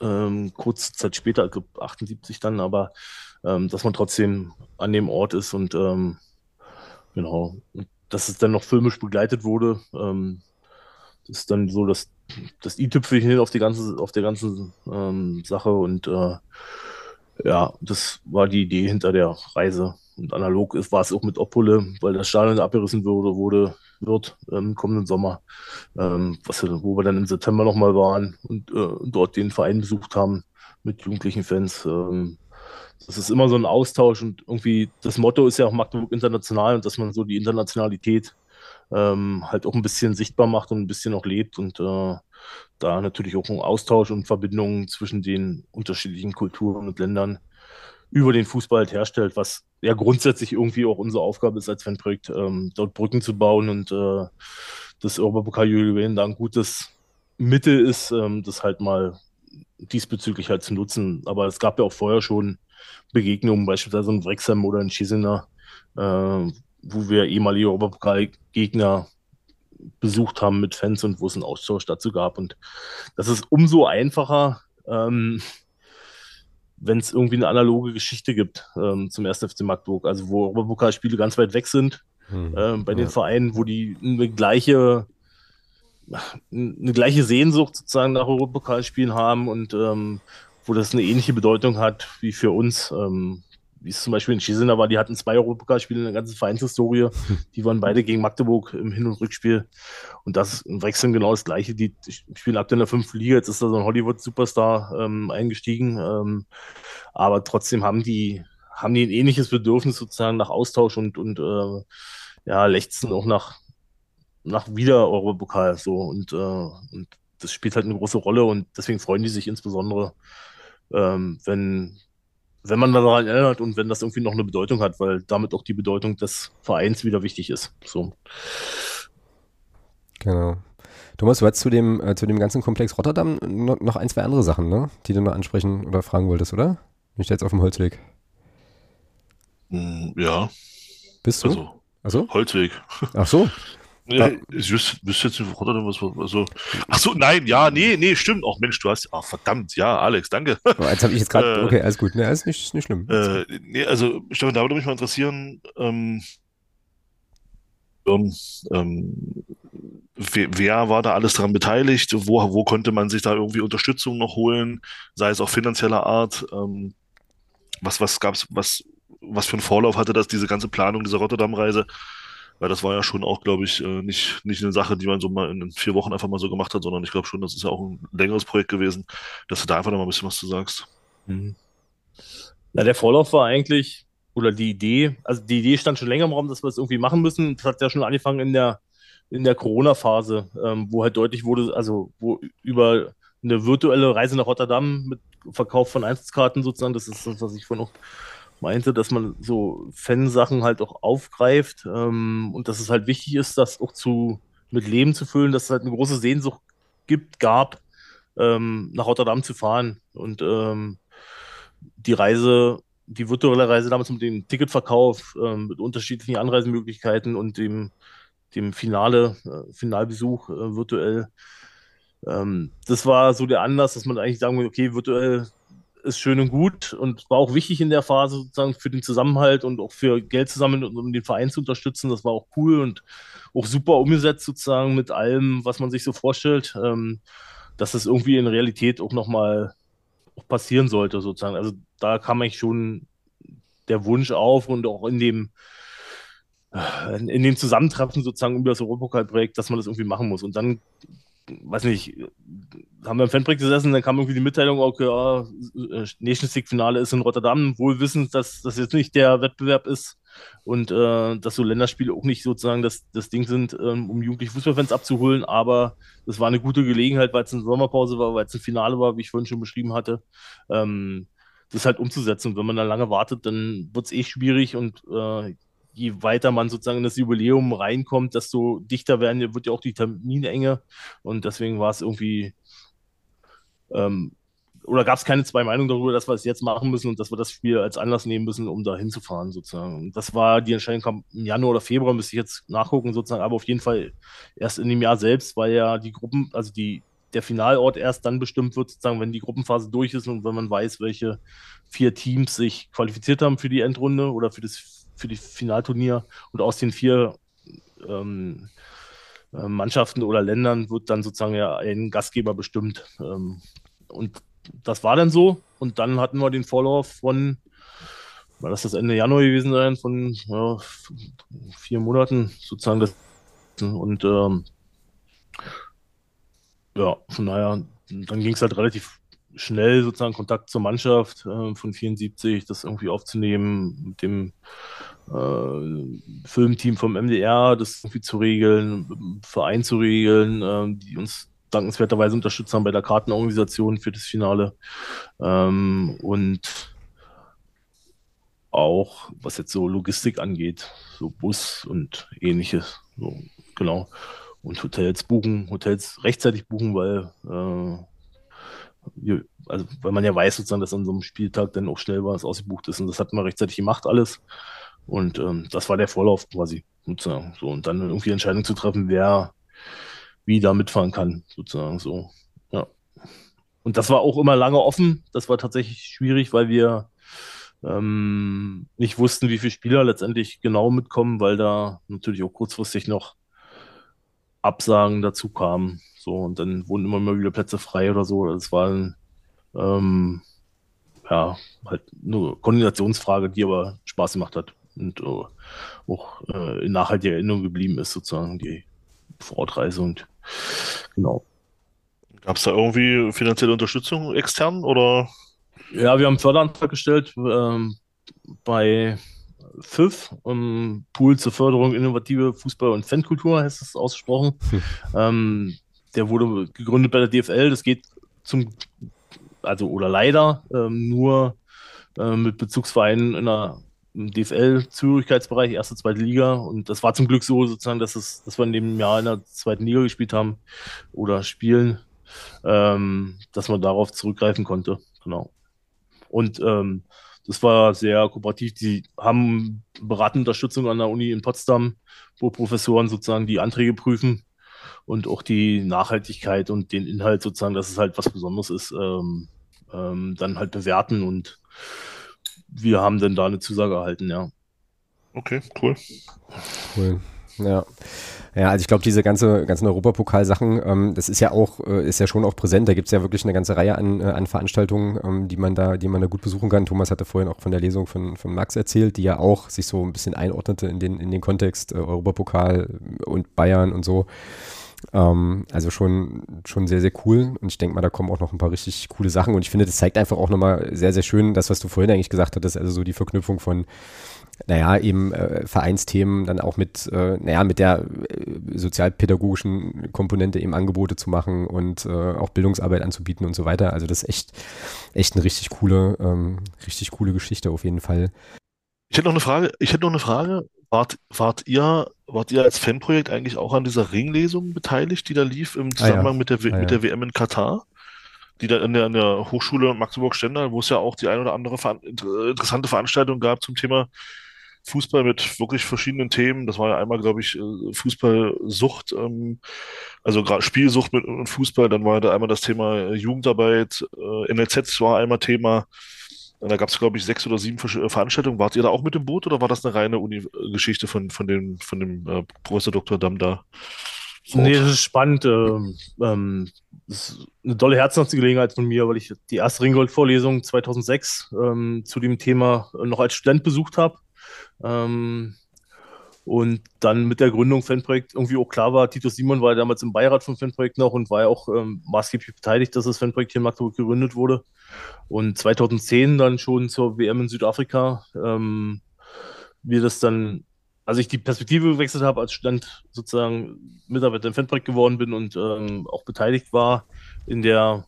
ähm, kurze Zeit später, ich glaube 78 dann, aber ähm, dass man trotzdem an dem Ort ist und ähm, genau, dass es dann noch filmisch begleitet wurde. Ähm, das ist dann so das, das i-Tüpfelchen auf die ganze, auf der ganzen ähm, Sache und äh, ja, das war die Idee hinter der Reise. Und analog ist, war es auch mit Opole, weil das Stadion abgerissen wurde, wurde wird ähm, kommenden Sommer, ähm, was, wo wir dann im September nochmal waren und äh, dort den Verein besucht haben mit jugendlichen Fans. Ähm, das ist immer so ein Austausch und irgendwie das Motto ist ja auch Magdeburg international und dass man so die Internationalität ähm, halt auch ein bisschen sichtbar macht und ein bisschen auch lebt und äh, da natürlich auch ein Austausch und Verbindungen zwischen den unterschiedlichen Kulturen und Ländern über den Fußball halt herstellt, was ja grundsätzlich irgendwie auch unsere Aufgabe ist als Fanprojekt, ähm, dort Brücken zu bauen und äh, das Europapokal-Jubiläum da ein gutes Mittel ist, ähm, das halt mal diesbezüglich halt zu nutzen. Aber es gab ja auch vorher schon Begegnungen, beispielsweise in Wrexham oder in Chisinau, äh, wo wir ehemalige Europapokalgegner besucht haben mit Fans und wo es einen Austausch dazu gab. Und das ist umso einfacher, ähm, wenn es irgendwie eine analoge Geschichte gibt ähm, zum 1. FC Magdeburg, also wo Europapokalspiele ganz weit weg sind, hm, äh, bei ja. den Vereinen, wo die eine gleiche eine gleiche Sehnsucht sozusagen nach Europapokalspielen haben und ähm, wo das eine ähnliche Bedeutung hat wie für uns. Ähm, wie es zum Beispiel in Chisinau war, die hatten zwei Europapokalspiele in der ganzen Vereinshistorie. Die waren beide gegen Magdeburg im Hin- und Rückspiel. Und das im Wechseln genau das Gleiche. Die, die spielen aktuell in der fünften Liga. Jetzt ist da so ein Hollywood-Superstar ähm, eingestiegen. Ähm, aber trotzdem haben die, haben die ein ähnliches Bedürfnis sozusagen nach Austausch und, und äh, ja, lechzen auch nach, nach wieder Europapokal. So. Und, äh, und das spielt halt eine große Rolle und deswegen freuen die sich insbesondere, ähm, wenn, wenn man daran erinnert und wenn das irgendwie noch eine Bedeutung hat, weil damit auch die Bedeutung des Vereins wieder wichtig ist. So. Genau. Thomas, du hast zu dem, äh, zu dem ganzen Komplex Rotterdam noch, ein, zwei andere Sachen, ne? die du noch ansprechen oder fragen wolltest, oder? Bin ich jetzt auf dem Holzweg? Hm, ja. Bist du? Also, also? Holzweg. Ach so. Ja, ich wüsste, jetzt nicht, Rotterdam was, also. Ach so, nein, ja, nee, nee, stimmt. Auch Mensch, du hast, ach verdammt, ja, Alex, danke. Oh, jetzt habe ich jetzt gerade, äh, okay, alles gut, ne, ist nicht, nicht schlimm. Äh, nee, also, Stefan, da würde mich mal interessieren, ähm, ähm, wer, wer, war da alles daran beteiligt? Wo, wo konnte man sich da irgendwie Unterstützung noch holen? Sei es auch finanzieller Art? Ähm, was, was gab's, was, was für einen Vorlauf hatte das, diese ganze Planung dieser Rotterdam-Reise? Weil das war ja schon auch, glaube ich, äh, nicht, nicht eine Sache, die man so mal in vier Wochen einfach mal so gemacht hat, sondern ich glaube schon, das ist ja auch ein längeres Projekt gewesen, dass du da einfach noch mal ein bisschen was zu sagst. Mhm. Na, der Vorlauf war eigentlich, oder die Idee, also die Idee stand schon länger im Raum, dass wir es das irgendwie machen müssen. Das hat ja schon angefangen in der, in der Corona-Phase, ähm, wo halt deutlich wurde, also wo über eine virtuelle Reise nach Rotterdam mit Verkauf von Einzelkarten sozusagen, das ist das, was ich vorhin noch meinte, dass man so Fansachen halt auch aufgreift ähm, und dass es halt wichtig ist, das auch zu mit Leben zu füllen, dass es halt eine große Sehnsucht gibt, gab, ähm, nach Rotterdam zu fahren. Und ähm, die Reise, die virtuelle Reise damals mit dem Ticketverkauf, ähm, mit unterschiedlichen Anreisemöglichkeiten und dem, dem Finale, äh, Finalbesuch äh, virtuell. Ähm, das war so der Anlass, dass man eigentlich sagen will, okay, virtuell ist schön und gut und war auch wichtig in der Phase sozusagen für den Zusammenhalt und auch für Geld zusammen und um den Verein zu unterstützen. Das war auch cool und auch super umgesetzt sozusagen mit allem, was man sich so vorstellt, ähm, dass das irgendwie in Realität auch nochmal passieren sollte sozusagen. Also da kam eigentlich schon der Wunsch auf und auch in dem äh, in dem Zusammentreffen sozusagen über das Europapokalprojekt, dass man das irgendwie machen muss. Und dann weiß nicht, haben wir im Fanprojekt gesessen, dann kam irgendwie die Mitteilung, okay, ja, äh, Nations League Finale ist in Rotterdam, wohl wissend, dass das jetzt nicht der Wettbewerb ist und äh, dass so Länderspiele auch nicht sozusagen das, das Ding sind, ähm, um jugendliche Fußballfans abzuholen, aber das war eine gute Gelegenheit, weil es eine Sommerpause war, weil es ein Finale war, wie ich vorhin schon beschrieben hatte, ähm, das halt umzusetzen. wenn man da lange wartet, dann wird es eh schwierig und äh, je weiter man sozusagen in das Jubiläum reinkommt, desto dichter werden, wird ja auch die Terminenge. Und deswegen war es irgendwie, ähm, oder gab es keine zwei Meinungen darüber, dass wir es jetzt machen müssen und dass wir das Spiel als Anlass nehmen müssen, um da hinzufahren, sozusagen. Und das war die Entscheidung kam im Januar oder Februar, müsste ich jetzt nachgucken, sozusagen, aber auf jeden Fall erst in dem Jahr selbst, weil ja die Gruppen, also die, der Finalort erst dann bestimmt wird, sozusagen, wenn die Gruppenphase durch ist und wenn man weiß, welche vier Teams sich qualifiziert haben für die Endrunde oder für das für die Finalturnier und aus den vier ähm, äh, Mannschaften oder Ländern wird dann sozusagen ja ein Gastgeber bestimmt. Ähm, und das war dann so. Und dann hatten wir den Vorlauf von, war das das Ende Januar gewesen sein, von ja, vier Monaten sozusagen. Das, und ähm, ja, von daher, dann ging es halt relativ schnell sozusagen Kontakt zur Mannschaft äh, von 74, das irgendwie aufzunehmen, mit dem äh, Filmteam vom MDR, das irgendwie zu regeln, Verein zu regeln, äh, die uns dankenswerterweise unterstützt haben bei der Kartenorganisation für das Finale. Ähm, und auch, was jetzt so Logistik angeht, so Bus und ähnliches. So, genau. Und Hotels buchen, Hotels rechtzeitig buchen, weil äh, also weil man ja weiß sozusagen, dass an so einem Spieltag dann auch schnell was ausgebucht ist und das hat man rechtzeitig gemacht alles. Und ähm, das war der Vorlauf quasi sozusagen so. Und dann irgendwie Entscheidung zu treffen, wer wie da mitfahren kann sozusagen so. Ja. Und das war auch immer lange offen, das war tatsächlich schwierig, weil wir ähm, nicht wussten, wie viele Spieler letztendlich genau mitkommen, weil da natürlich auch kurzfristig noch Absagen dazu kamen so, und dann wurden immer mal wieder Plätze frei oder so. Das war ein, ähm, ja, halt eine Koordinationsfrage, die aber Spaß gemacht hat und uh, auch äh, in nachhaltiger Erinnerung geblieben ist, sozusagen, die Vorortreise und genau. Gab es da irgendwie finanzielle Unterstützung extern oder? Ja, wir haben einen Förderantrag gestellt ähm, bei FIF, um Pool zur Förderung innovative Fußball- und Fankultur heißt es ausgesprochen. Hm. Ähm, der wurde gegründet bei der DFL. Das geht zum, also oder leider ähm, nur äh, mit Bezugsvereinen in der DFL-Zugehörigkeitsbereich, erste, zweite Liga. Und das war zum Glück so sozusagen, dass, es, dass wir in dem Jahr in der zweiten Liga gespielt haben oder spielen, ähm, dass man darauf zurückgreifen konnte. Genau. Und ähm, das war sehr kooperativ. Die haben beratende Unterstützung an der Uni in Potsdam, wo Professoren sozusagen die Anträge prüfen und auch die Nachhaltigkeit und den Inhalt sozusagen, dass es halt was Besonderes ist, ähm, ähm, dann halt bewerten und wir haben dann da eine Zusage erhalten, ja. Okay, cool. Cool. Ja. Ja, also ich glaube, diese ganze, ganzen Europapokalsachen, ähm, das ist ja auch, äh, ist ja schon auch präsent. Da gibt es ja wirklich eine ganze Reihe an, äh, an Veranstaltungen, ähm, die man da, die man da gut besuchen kann. Thomas hatte vorhin auch von der Lesung von, von Max erzählt, die ja auch sich so ein bisschen einordnete in den, in den Kontext äh, Europapokal und Bayern und so. Ähm, also schon, schon sehr, sehr cool. Und ich denke mal, da kommen auch noch ein paar richtig coole Sachen. Und ich finde, das zeigt einfach auch nochmal sehr, sehr schön das, was du vorhin eigentlich gesagt hattest. Also so die Verknüpfung von naja, eben äh, Vereinsthemen dann auch mit, äh, naja, mit der äh, sozialpädagogischen Komponente eben Angebote zu machen und äh, auch Bildungsarbeit anzubieten und so weiter. Also das ist echt, echt eine richtig coole, ähm, richtig coole Geschichte auf jeden Fall. Ich hätte noch eine Frage, ich hätte noch eine Frage. Wart, wart ihr, wart ihr als Fanprojekt eigentlich auch an dieser Ringlesung beteiligt, die da lief im Zusammenhang ah, ja. mit, der, ah, mit der WM in Katar? die da in der, in der Hochschule Magdeburg-Stendal, wo es ja auch die ein oder andere ver interessante Veranstaltung gab zum Thema Fußball mit wirklich verschiedenen Themen. Das war ja einmal, glaube ich, äh, Fußballsucht, ähm, also gerade Spielsucht mit und Fußball. Dann war da einmal das Thema Jugendarbeit, äh, NLZ war einmal Thema. Da gab es, glaube ich, sechs oder sieben äh, Veranstaltungen. Wart ihr da auch mit dem Boot oder war das eine reine Uni-Geschichte von, von dem, von dem äh, Professor Dr. Damm da? Nee, das ist spannend. Ähm, ähm, das ist eine tolle Herzensangelegenheit von mir, weil ich die erste Ringgold-Vorlesung 2006 ähm, zu dem Thema noch als Student besucht habe. Ähm, und dann mit der Gründung Fanprojekt irgendwie auch klar war, Titus Simon war damals im Beirat vom Fanprojekt noch und war ja auch ähm, maßgeblich beteiligt, dass das Fanprojekt hier in Magdeburg gegründet wurde. Und 2010 dann schon zur WM in Südafrika, ähm, wir das dann, als ich die Perspektive gewechselt habe, als Student sozusagen Mitarbeiter im Fanprojekt geworden bin und ähm, auch beteiligt war in der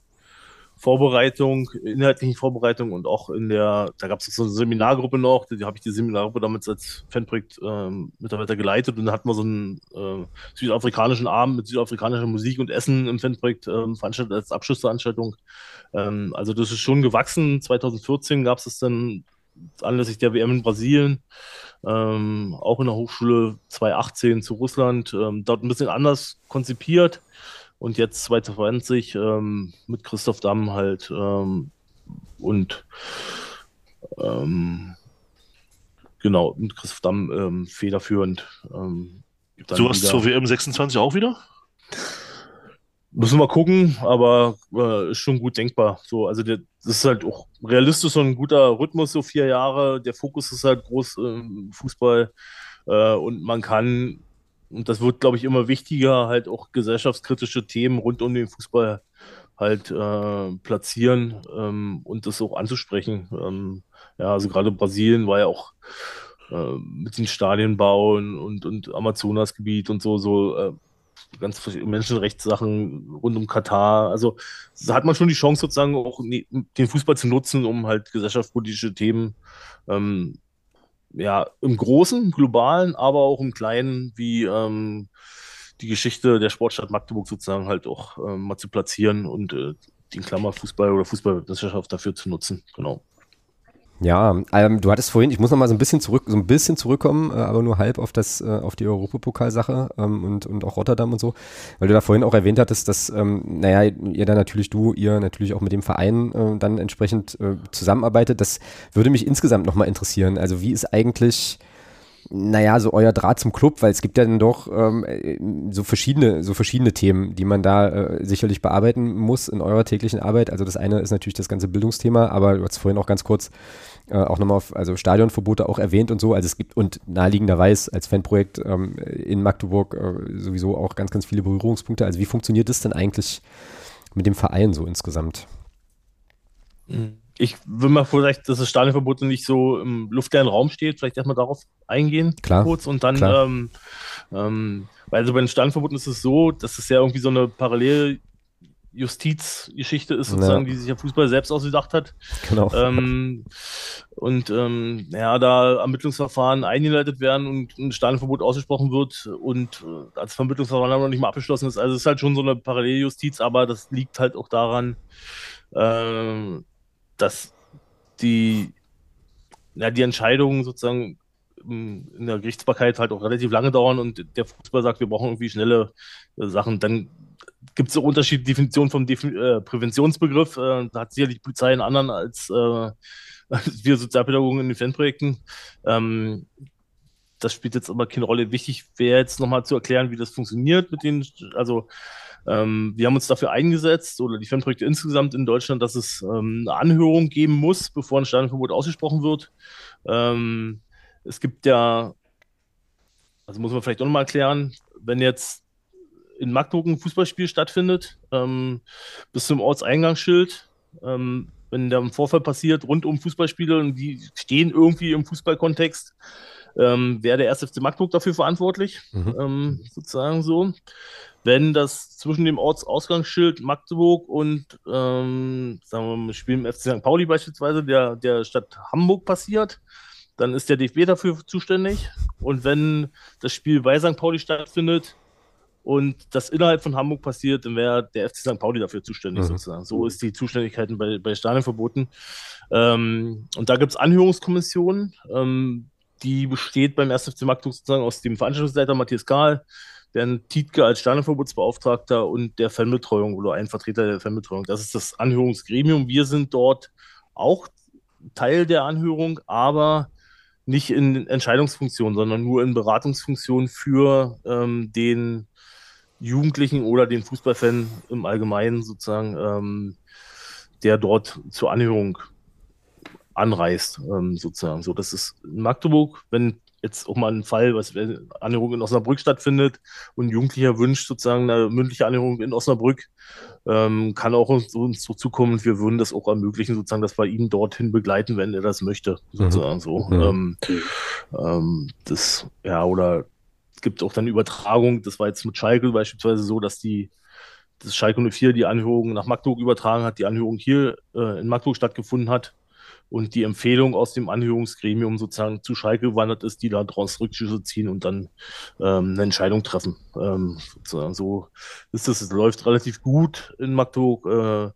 Vorbereitung, inhaltlichen Vorbereitung und auch in der, da gab es so eine Seminargruppe noch, die habe ich die Seminargruppe damals als Fanprojekt ähm, Mitarbeiter geleitet und da hatten wir so einen äh, südafrikanischen Abend mit südafrikanischer Musik und Essen im Fanprojekt ähm, veranstaltet als Abschlussveranstaltung. Ähm, also das ist schon gewachsen. 2014 gab es dann anlässlich der WM in Brasilien, ähm, auch in der Hochschule 2018 zu Russland, ähm, dort ein bisschen anders konzipiert und jetzt 2020 ähm, mit Christoph Damm halt ähm, und ähm, genau, mit Christoph Damm ähm, federführend. Ähm, du hast zur WM 26 auch wieder? Müssen wir gucken, aber äh, ist schon gut denkbar. So, also der, das ist halt auch realistisch und ein guter Rhythmus, so vier Jahre. Der Fokus ist halt groß im Fußball äh, und man kann und das wird, glaube ich, immer wichtiger, halt auch gesellschaftskritische Themen rund um den Fußball halt äh, platzieren ähm, und das auch anzusprechen. Ähm, ja, also gerade Brasilien war ja auch äh, mit den Stadienbauen und, und Amazonasgebiet und so, so äh, ganz Menschenrechtssachen rund um Katar. Also da hat man schon die Chance, sozusagen auch den Fußball zu nutzen, um halt gesellschaftspolitische Themen ähm, ja, im Großen, globalen, aber auch im Kleinen, wie ähm, die Geschichte der Sportstadt Magdeburg sozusagen halt auch ähm, mal zu platzieren und äh, den Klammer Fußball oder Fußballwissenschaft dafür zu nutzen. Genau. Ja, ähm, du hattest vorhin, ich muss noch mal so ein bisschen zurück, so ein bisschen zurückkommen, äh, aber nur halb auf das, äh, auf die Europapokalsache ähm, und, und auch Rotterdam und so, weil du da vorhin auch erwähnt hattest, dass, ähm, naja, ihr da natürlich, du, ihr natürlich auch mit dem Verein äh, dann entsprechend äh, zusammenarbeitet. Das würde mich insgesamt noch mal interessieren. Also wie ist eigentlich naja, so euer Draht zum Club, weil es gibt ja dann doch ähm, so verschiedene, so verschiedene Themen, die man da äh, sicherlich bearbeiten muss in eurer täglichen Arbeit. Also das eine ist natürlich das ganze Bildungsthema, aber du hast vorhin auch ganz kurz äh, auch nochmal auf also Stadionverbote auch erwähnt und so. Also es gibt und naheliegenderweise als Fanprojekt ähm, in Magdeburg äh, sowieso auch ganz, ganz viele Berührungspunkte. Also wie funktioniert das denn eigentlich mit dem Verein so insgesamt? Mhm. Ich will mal vielleicht, dass das Stadionverbot nicht so im luftleeren Raum steht, vielleicht erstmal darauf eingehen, klar, kurz und dann, ähm, ähm, weil also bei den Stadionverboten ist es so, dass es ja irgendwie so eine parallele Justizgeschichte ist, sozusagen, ja. die sich der Fußball selbst ausgedacht hat. Genau. Ähm, und ähm, ja, da Ermittlungsverfahren eingeleitet werden und ein Stadionverbot ausgesprochen wird und äh, als Vermittlungsverfahren noch nicht mal abgeschlossen ist. Also es ist halt schon so eine Paralleljustiz, aber das liegt halt auch daran, äh, dass die, ja, die Entscheidungen sozusagen in der Gerichtsbarkeit halt auch relativ lange dauern und der Fußball sagt, wir brauchen irgendwie schnelle äh, Sachen, dann gibt es auch unterschiedliche Definitionen vom Defin äh, Präventionsbegriff. Äh, da hat sicherlich die Polizei einen anderen als, äh, als wir Sozialpädagogen in den Fanprojekten. Ähm, das spielt jetzt aber keine Rolle. Wichtig wäre jetzt nochmal zu erklären, wie das funktioniert mit den, also ähm, wir haben uns dafür eingesetzt, oder die Fanprojekte insgesamt in Deutschland, dass es ähm, eine Anhörung geben muss, bevor ein Stadionverbot ausgesprochen wird. Ähm, es gibt ja, also muss man vielleicht auch nochmal erklären, wenn jetzt in Magdeburg ein Fußballspiel stattfindet, ähm, bis zum Ortseingangsschild, ähm, wenn da ein Vorfall passiert rund um Fußballspiele und die stehen irgendwie im Fußballkontext, ähm, wäre der 1. FC Magdeburg dafür verantwortlich, mhm. ähm, sozusagen so. Wenn das zwischen dem Ortsausgangsschild Magdeburg und, ähm, sagen wir mal, Spiel im FC St. Pauli beispielsweise, der, der Stadt Hamburg passiert, dann ist der DFB dafür zuständig. Und wenn das Spiel bei St. Pauli stattfindet, und das innerhalb von Hamburg passiert, dann wäre der FC St. Pauli dafür zuständig, mhm. sozusagen. So ist die Zuständigkeit bei, bei Stadien verboten. Ähm, und da gibt es Anhörungskommissionen, ähm, die besteht beim 1. FC Magdeburg sozusagen aus dem Veranstaltungsleiter Matthias Kahl, Bernd Tietke als Stadionverbotsbeauftragter und der Fanbetreuung oder ein Vertreter der Fanbetreuung. Das ist das Anhörungsgremium. Wir sind dort auch Teil der Anhörung, aber nicht in Entscheidungsfunktion, sondern nur in Beratungsfunktion für ähm, den Jugendlichen oder den Fußballfan im Allgemeinen sozusagen, ähm, der dort zur Anhörung anreist, ähm, sozusagen. So, das ist in Magdeburg, wenn jetzt auch mal ein Fall, was Anhörung in Osnabrück stattfindet und ein Jugendlicher wünscht sozusagen eine mündliche Anhörung in Osnabrück, ähm, kann auch uns, uns so zukommen. Wir würden das auch ermöglichen, sozusagen, dass wir ihn dorthin begleiten, wenn er das möchte, sozusagen mhm. so. Mhm. Ähm, ähm, das, ja, oder gibt auch dann Übertragung. Das war jetzt mit Schalke beispielsweise so, dass die das Schalke 04 die Anhörung nach Magdeburg übertragen hat, die Anhörung hier äh, in Magdeburg stattgefunden hat und die Empfehlung aus dem Anhörungsgremium sozusagen zu Schalke gewandert ist, die da daraus Rückschlüsse ziehen und dann ähm, eine Entscheidung treffen. Ähm, sozusagen. So ist es. Es läuft relativ gut in Magdeburg äh,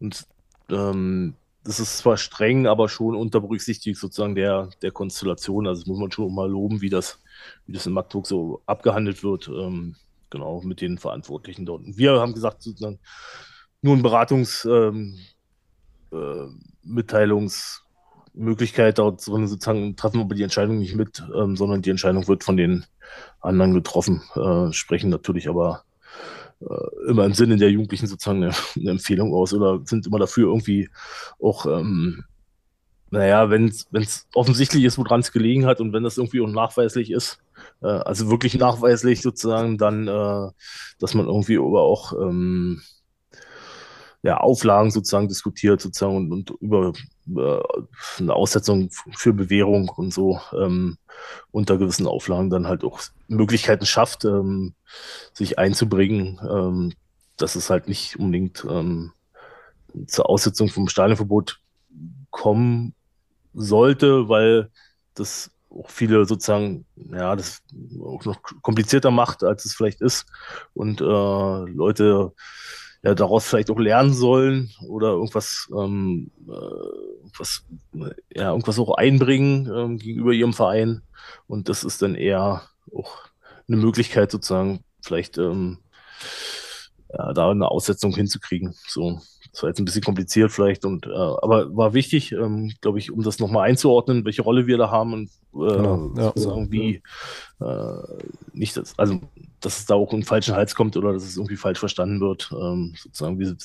und ähm, das ist zwar streng, aber schon unter Berücksichtigung sozusagen der, der Konstellation. Also das muss man schon mal loben, wie das, wie das in Magdeburg so abgehandelt wird. Ähm, genau, mit den Verantwortlichen dort. Und wir haben gesagt, sozusagen nur ein Beratungs, ähm, äh, Mitteilungsmöglichkeit dort sozusagen treffen wir aber die Entscheidung nicht mit, ähm, sondern die Entscheidung wird von den anderen getroffen, äh, sprechen natürlich aber äh, immer im Sinne der Jugendlichen sozusagen eine, eine, Empfehlung aus oder sind immer dafür irgendwie auch, ähm, naja, wenn es offensichtlich ist, woran es gelegen hat und wenn das irgendwie auch nachweislich ist, äh, also wirklich nachweislich sozusagen, dann, äh, dass man irgendwie aber auch ähm, ja, Auflagen sozusagen diskutiert sozusagen und, und über, über, eine Aussetzung für Bewährung und so ähm, unter gewissen Auflagen dann halt auch Möglichkeiten schafft, ähm, sich einzubringen, ähm, dass es halt nicht unbedingt ähm, zur Aussetzung vom Stadionverbot kommen sollte, weil das auch viele sozusagen, ja, das auch noch komplizierter macht, als es vielleicht ist. Und äh, Leute ja, daraus vielleicht auch lernen sollen oder irgendwas, ähm, äh, was, ja, irgendwas auch einbringen ähm, gegenüber ihrem Verein. Und das ist dann eher auch eine Möglichkeit, sozusagen, vielleicht ähm, ja, da eine Aussetzung hinzukriegen. So, das war jetzt ein bisschen kompliziert vielleicht, und äh, aber war wichtig, ähm, glaube ich, um das nochmal einzuordnen, welche Rolle wir da haben und äh, genau, ja, sozusagen wie äh, nicht das, also dass es da auch in den falschen Hals kommt oder dass es irgendwie falsch verstanden wird, ähm, sozusagen wir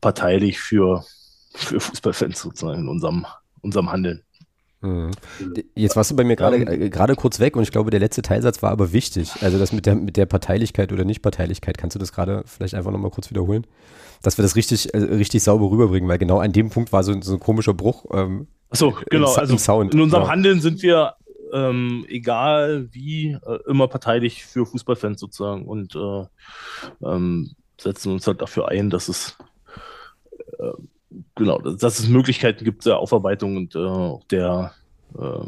parteilich für, für Fußballfans sozusagen in unserem, unserem Handeln. Mhm. Jetzt warst du bei mir gerade ähm, gerade kurz weg und ich glaube, der letzte Teilsatz war aber wichtig. Also das mit der mit der Parteilichkeit oder Nichtparteilichkeit, kannst du das gerade vielleicht einfach nochmal kurz wiederholen? Dass wir das richtig, äh, richtig sauber rüberbringen, weil genau an dem Punkt war so, so ein komischer Bruch. Ähm, Achso, genau. Im, also Sound. In unserem genau. Handeln sind wir ähm, egal wie, äh, immer parteilich für Fußballfans sozusagen und äh, ähm, setzen uns halt dafür ein, dass es äh, genau, dass es Möglichkeiten gibt der Aufarbeitung und äh, der äh,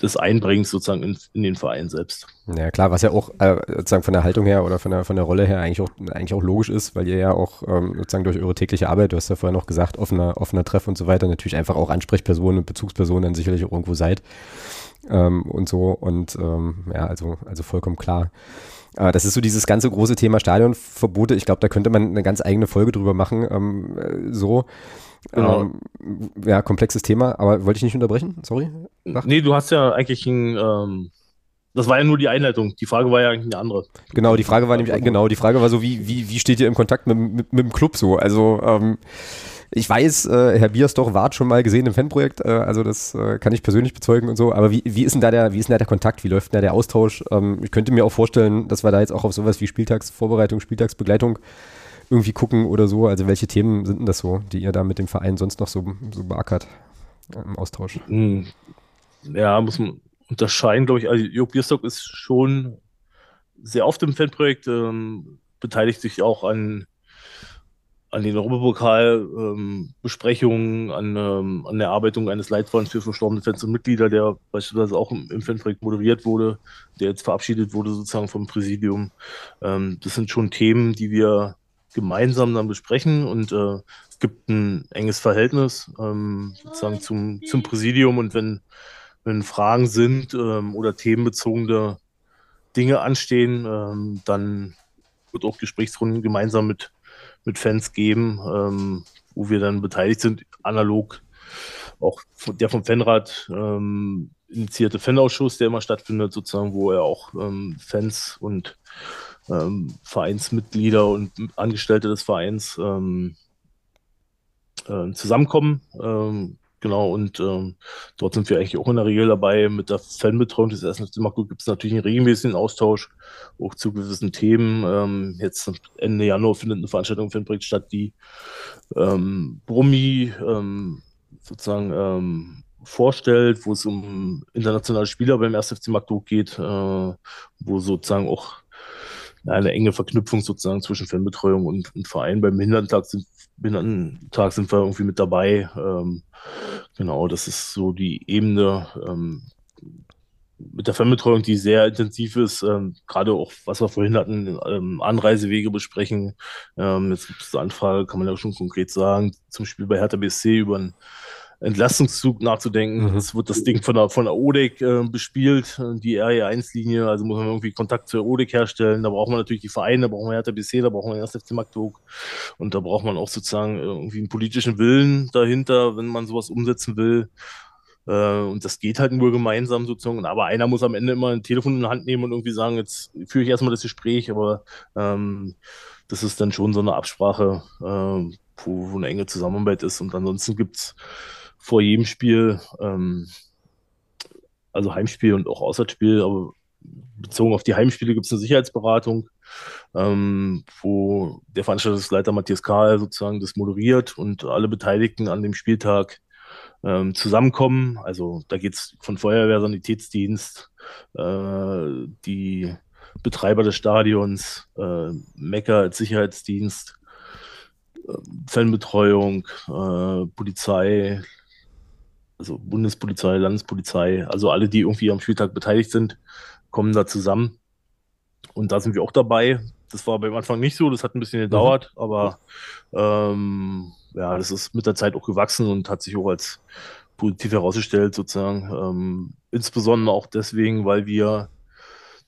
des Einbringens sozusagen in, in, den Verein selbst. Ja klar, was ja auch äh, sozusagen von der Haltung her oder von der, von der Rolle her eigentlich auch, eigentlich auch logisch ist, weil ihr ja auch ähm, sozusagen durch eure tägliche Arbeit, du hast ja vorher noch gesagt, offener, offener Treff und so weiter, natürlich einfach auch Ansprechpersonen und Bezugspersonen dann sicherlich auch irgendwo seid ähm, und so und ähm, ja, also, also vollkommen klar. Äh, das ist so dieses ganze große Thema Stadionverbote. Ich glaube, da könnte man eine ganz eigene Folge drüber machen. Ähm, äh, so. Genau. Ähm, ja, komplexes Thema, aber wollte ich nicht unterbrechen? Sorry. Sag. Nee, du hast ja eigentlich ein. Ähm, das war ja nur die Einleitung. Die Frage war ja eigentlich eine andere. Genau, die Frage war nämlich, genau, die Frage war so, wie, wie, wie steht ihr im Kontakt mit, mit, mit dem Club so? Also, ähm, ich weiß, äh, Herr Biersdorf wart schon mal gesehen im Fanprojekt, äh, also das äh, kann ich persönlich bezeugen und so. Aber wie, wie ist denn da der, wie ist denn da der Kontakt? Wie läuft denn da der Austausch? Ähm, ich könnte mir auch vorstellen, dass wir da jetzt auch auf sowas wie Spieltagsvorbereitung, Spieltagsbegleitung irgendwie gucken oder so. Also welche Themen sind denn das so, die ihr da mit dem Verein sonst noch so, so beackert im Austausch? Hm. Ja, muss man unterscheiden, glaube ich. Also Jo Bierstock ist schon sehr oft im Fanprojekt, ähm, beteiligt sich auch an an den Europapokalbesprechungen, ähm, an, ähm, an der Erarbeitung eines Leitfadens für verstorbene Fans und Mitglieder, der beispielsweise auch im, im Fanprojekt moderiert wurde, der jetzt verabschiedet wurde sozusagen vom Präsidium. Ähm, das sind schon Themen, die wir gemeinsam dann besprechen und äh, es gibt ein enges Verhältnis ähm, sozusagen zum, zum Präsidium und wenn, wenn Fragen sind ähm, oder themenbezogene Dinge anstehen, ähm, dann wird auch Gesprächsrunden gemeinsam mit mit Fans geben, ähm, wo wir dann beteiligt sind, analog auch der vom Fanrat ähm, initiierte Fanausschuss, der immer stattfindet, sozusagen, wo er auch ähm, Fans und ähm, Vereinsmitglieder und Angestellte des Vereins ähm, äh, zusammenkommen. Genau, und ähm, dort sind wir eigentlich auch in der Regel dabei. Mit der Fanbetreuung des FC Magdeburg gibt es natürlich einen regelmäßigen Austausch, auch zu gewissen Themen. Ähm, jetzt Ende Januar findet eine Veranstaltung im Fanprojekt statt, die ähm, Brummi ähm, sozusagen ähm, vorstellt, wo es um internationale Spieler beim 1. FC Magdeburg geht, äh, wo sozusagen auch eine enge Verknüpfung sozusagen zwischen Fanbetreuung und, und Verein. Beim Behindertentag sind, Behindertentag sind wir irgendwie mit dabei. Ähm, genau, das ist so die Ebene ähm, mit der Fanbetreuung, die sehr intensiv ist. Ähm, gerade auch, was wir vorhin hatten, ähm, Anreisewege besprechen. Ähm, jetzt gibt es eine Anfrage, kann man ja schon konkret sagen, zum Beispiel bei Hertha BSC über ein Entlastungszug nachzudenken. Mhm. Es wird das Ding von der, von der ODEC äh, bespielt, die RE1-Linie, also muss man irgendwie Kontakt zur ODEC herstellen. Da braucht man natürlich die Vereine, da braucht man Hertha BC, da braucht man erst FC Magdeburg und da braucht man auch sozusagen irgendwie einen politischen Willen dahinter, wenn man sowas umsetzen will. Äh, und das geht halt nur gemeinsam sozusagen. Aber einer muss am Ende immer ein Telefon in die Hand nehmen und irgendwie sagen, jetzt führe ich erstmal das Gespräch, aber ähm, das ist dann schon so eine Absprache, äh, wo, wo eine enge Zusammenarbeit ist. Und ansonsten gibt es vor jedem Spiel, ähm, also Heimspiel und auch Auswärtsspiel, aber bezogen auf die Heimspiele gibt es eine Sicherheitsberatung, ähm, wo der Veranstaltungsleiter Matthias Kahl sozusagen das moderiert und alle Beteiligten an dem Spieltag ähm, zusammenkommen. Also da geht es von Feuerwehr, Sanitätsdienst, äh, die Betreiber des Stadions, äh, Mecker als Sicherheitsdienst, äh, Fanbetreuung, äh, Polizei, also Bundespolizei, Landespolizei, also alle, die irgendwie am Spieltag beteiligt sind, kommen da zusammen. Und da sind wir auch dabei. Das war beim Anfang nicht so, das hat ein bisschen gedauert, mhm. aber ähm, ja, das ist mit der Zeit auch gewachsen und hat sich auch als positiv herausgestellt, sozusagen. Ähm, insbesondere auch deswegen, weil wir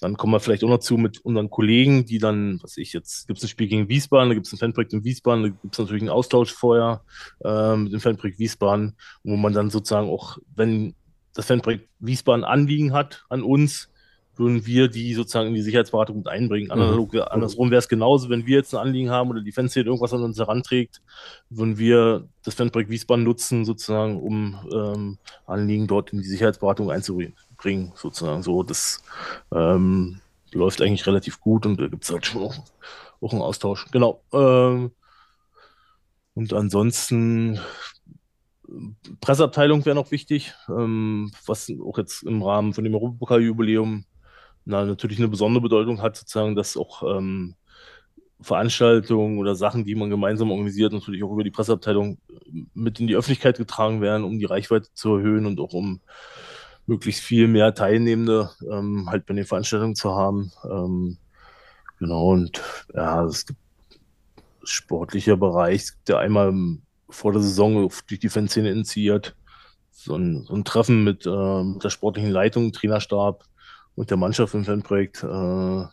dann kommen wir vielleicht auch noch zu mit unseren Kollegen, die dann, was ich jetzt, gibt es ein Spiel gegen Wiesbaden, da gibt es ein Fanprojekt in Wiesbaden, da gibt es natürlich einen Austausch vorher äh, mit dem Fanprojekt Wiesbaden, wo man dann sozusagen auch, wenn das Fanprojekt Wiesbaden Anliegen hat an uns, würden wir die sozusagen in die Sicherheitsberatung mit einbringen. Analog, mhm. Andersrum wäre es genauso, wenn wir jetzt ein Anliegen haben oder die Fanszene irgendwas an uns heranträgt, würden wir das Fanprojekt Wiesbaden nutzen, sozusagen, um ähm, Anliegen dort in die Sicherheitsberatung einzubringen, sozusagen. So, das ähm, läuft eigentlich relativ gut und da gibt es halt schon auch, auch einen Austausch. Genau. Ähm, und ansonsten Presseabteilung wäre noch wichtig, ähm, was auch jetzt im Rahmen von dem Europapokal-Jubiläum natürlich eine besondere Bedeutung hat, sozusagen, dass auch ähm, Veranstaltungen oder Sachen, die man gemeinsam organisiert, natürlich auch über die Presseabteilung mit in die Öffentlichkeit getragen werden, um die Reichweite zu erhöhen und auch um möglichst viel mehr Teilnehmende ähm, halt bei den Veranstaltungen zu haben. Ähm, genau, und ja, es gibt sportlicher Bereich, ja einmal vor der Saison durch die Fanszene initiiert. So ein, so ein Treffen mit, äh, der sportlichen Leitung, Trainerstab und der Mannschaft im Fanprojekt. Äh,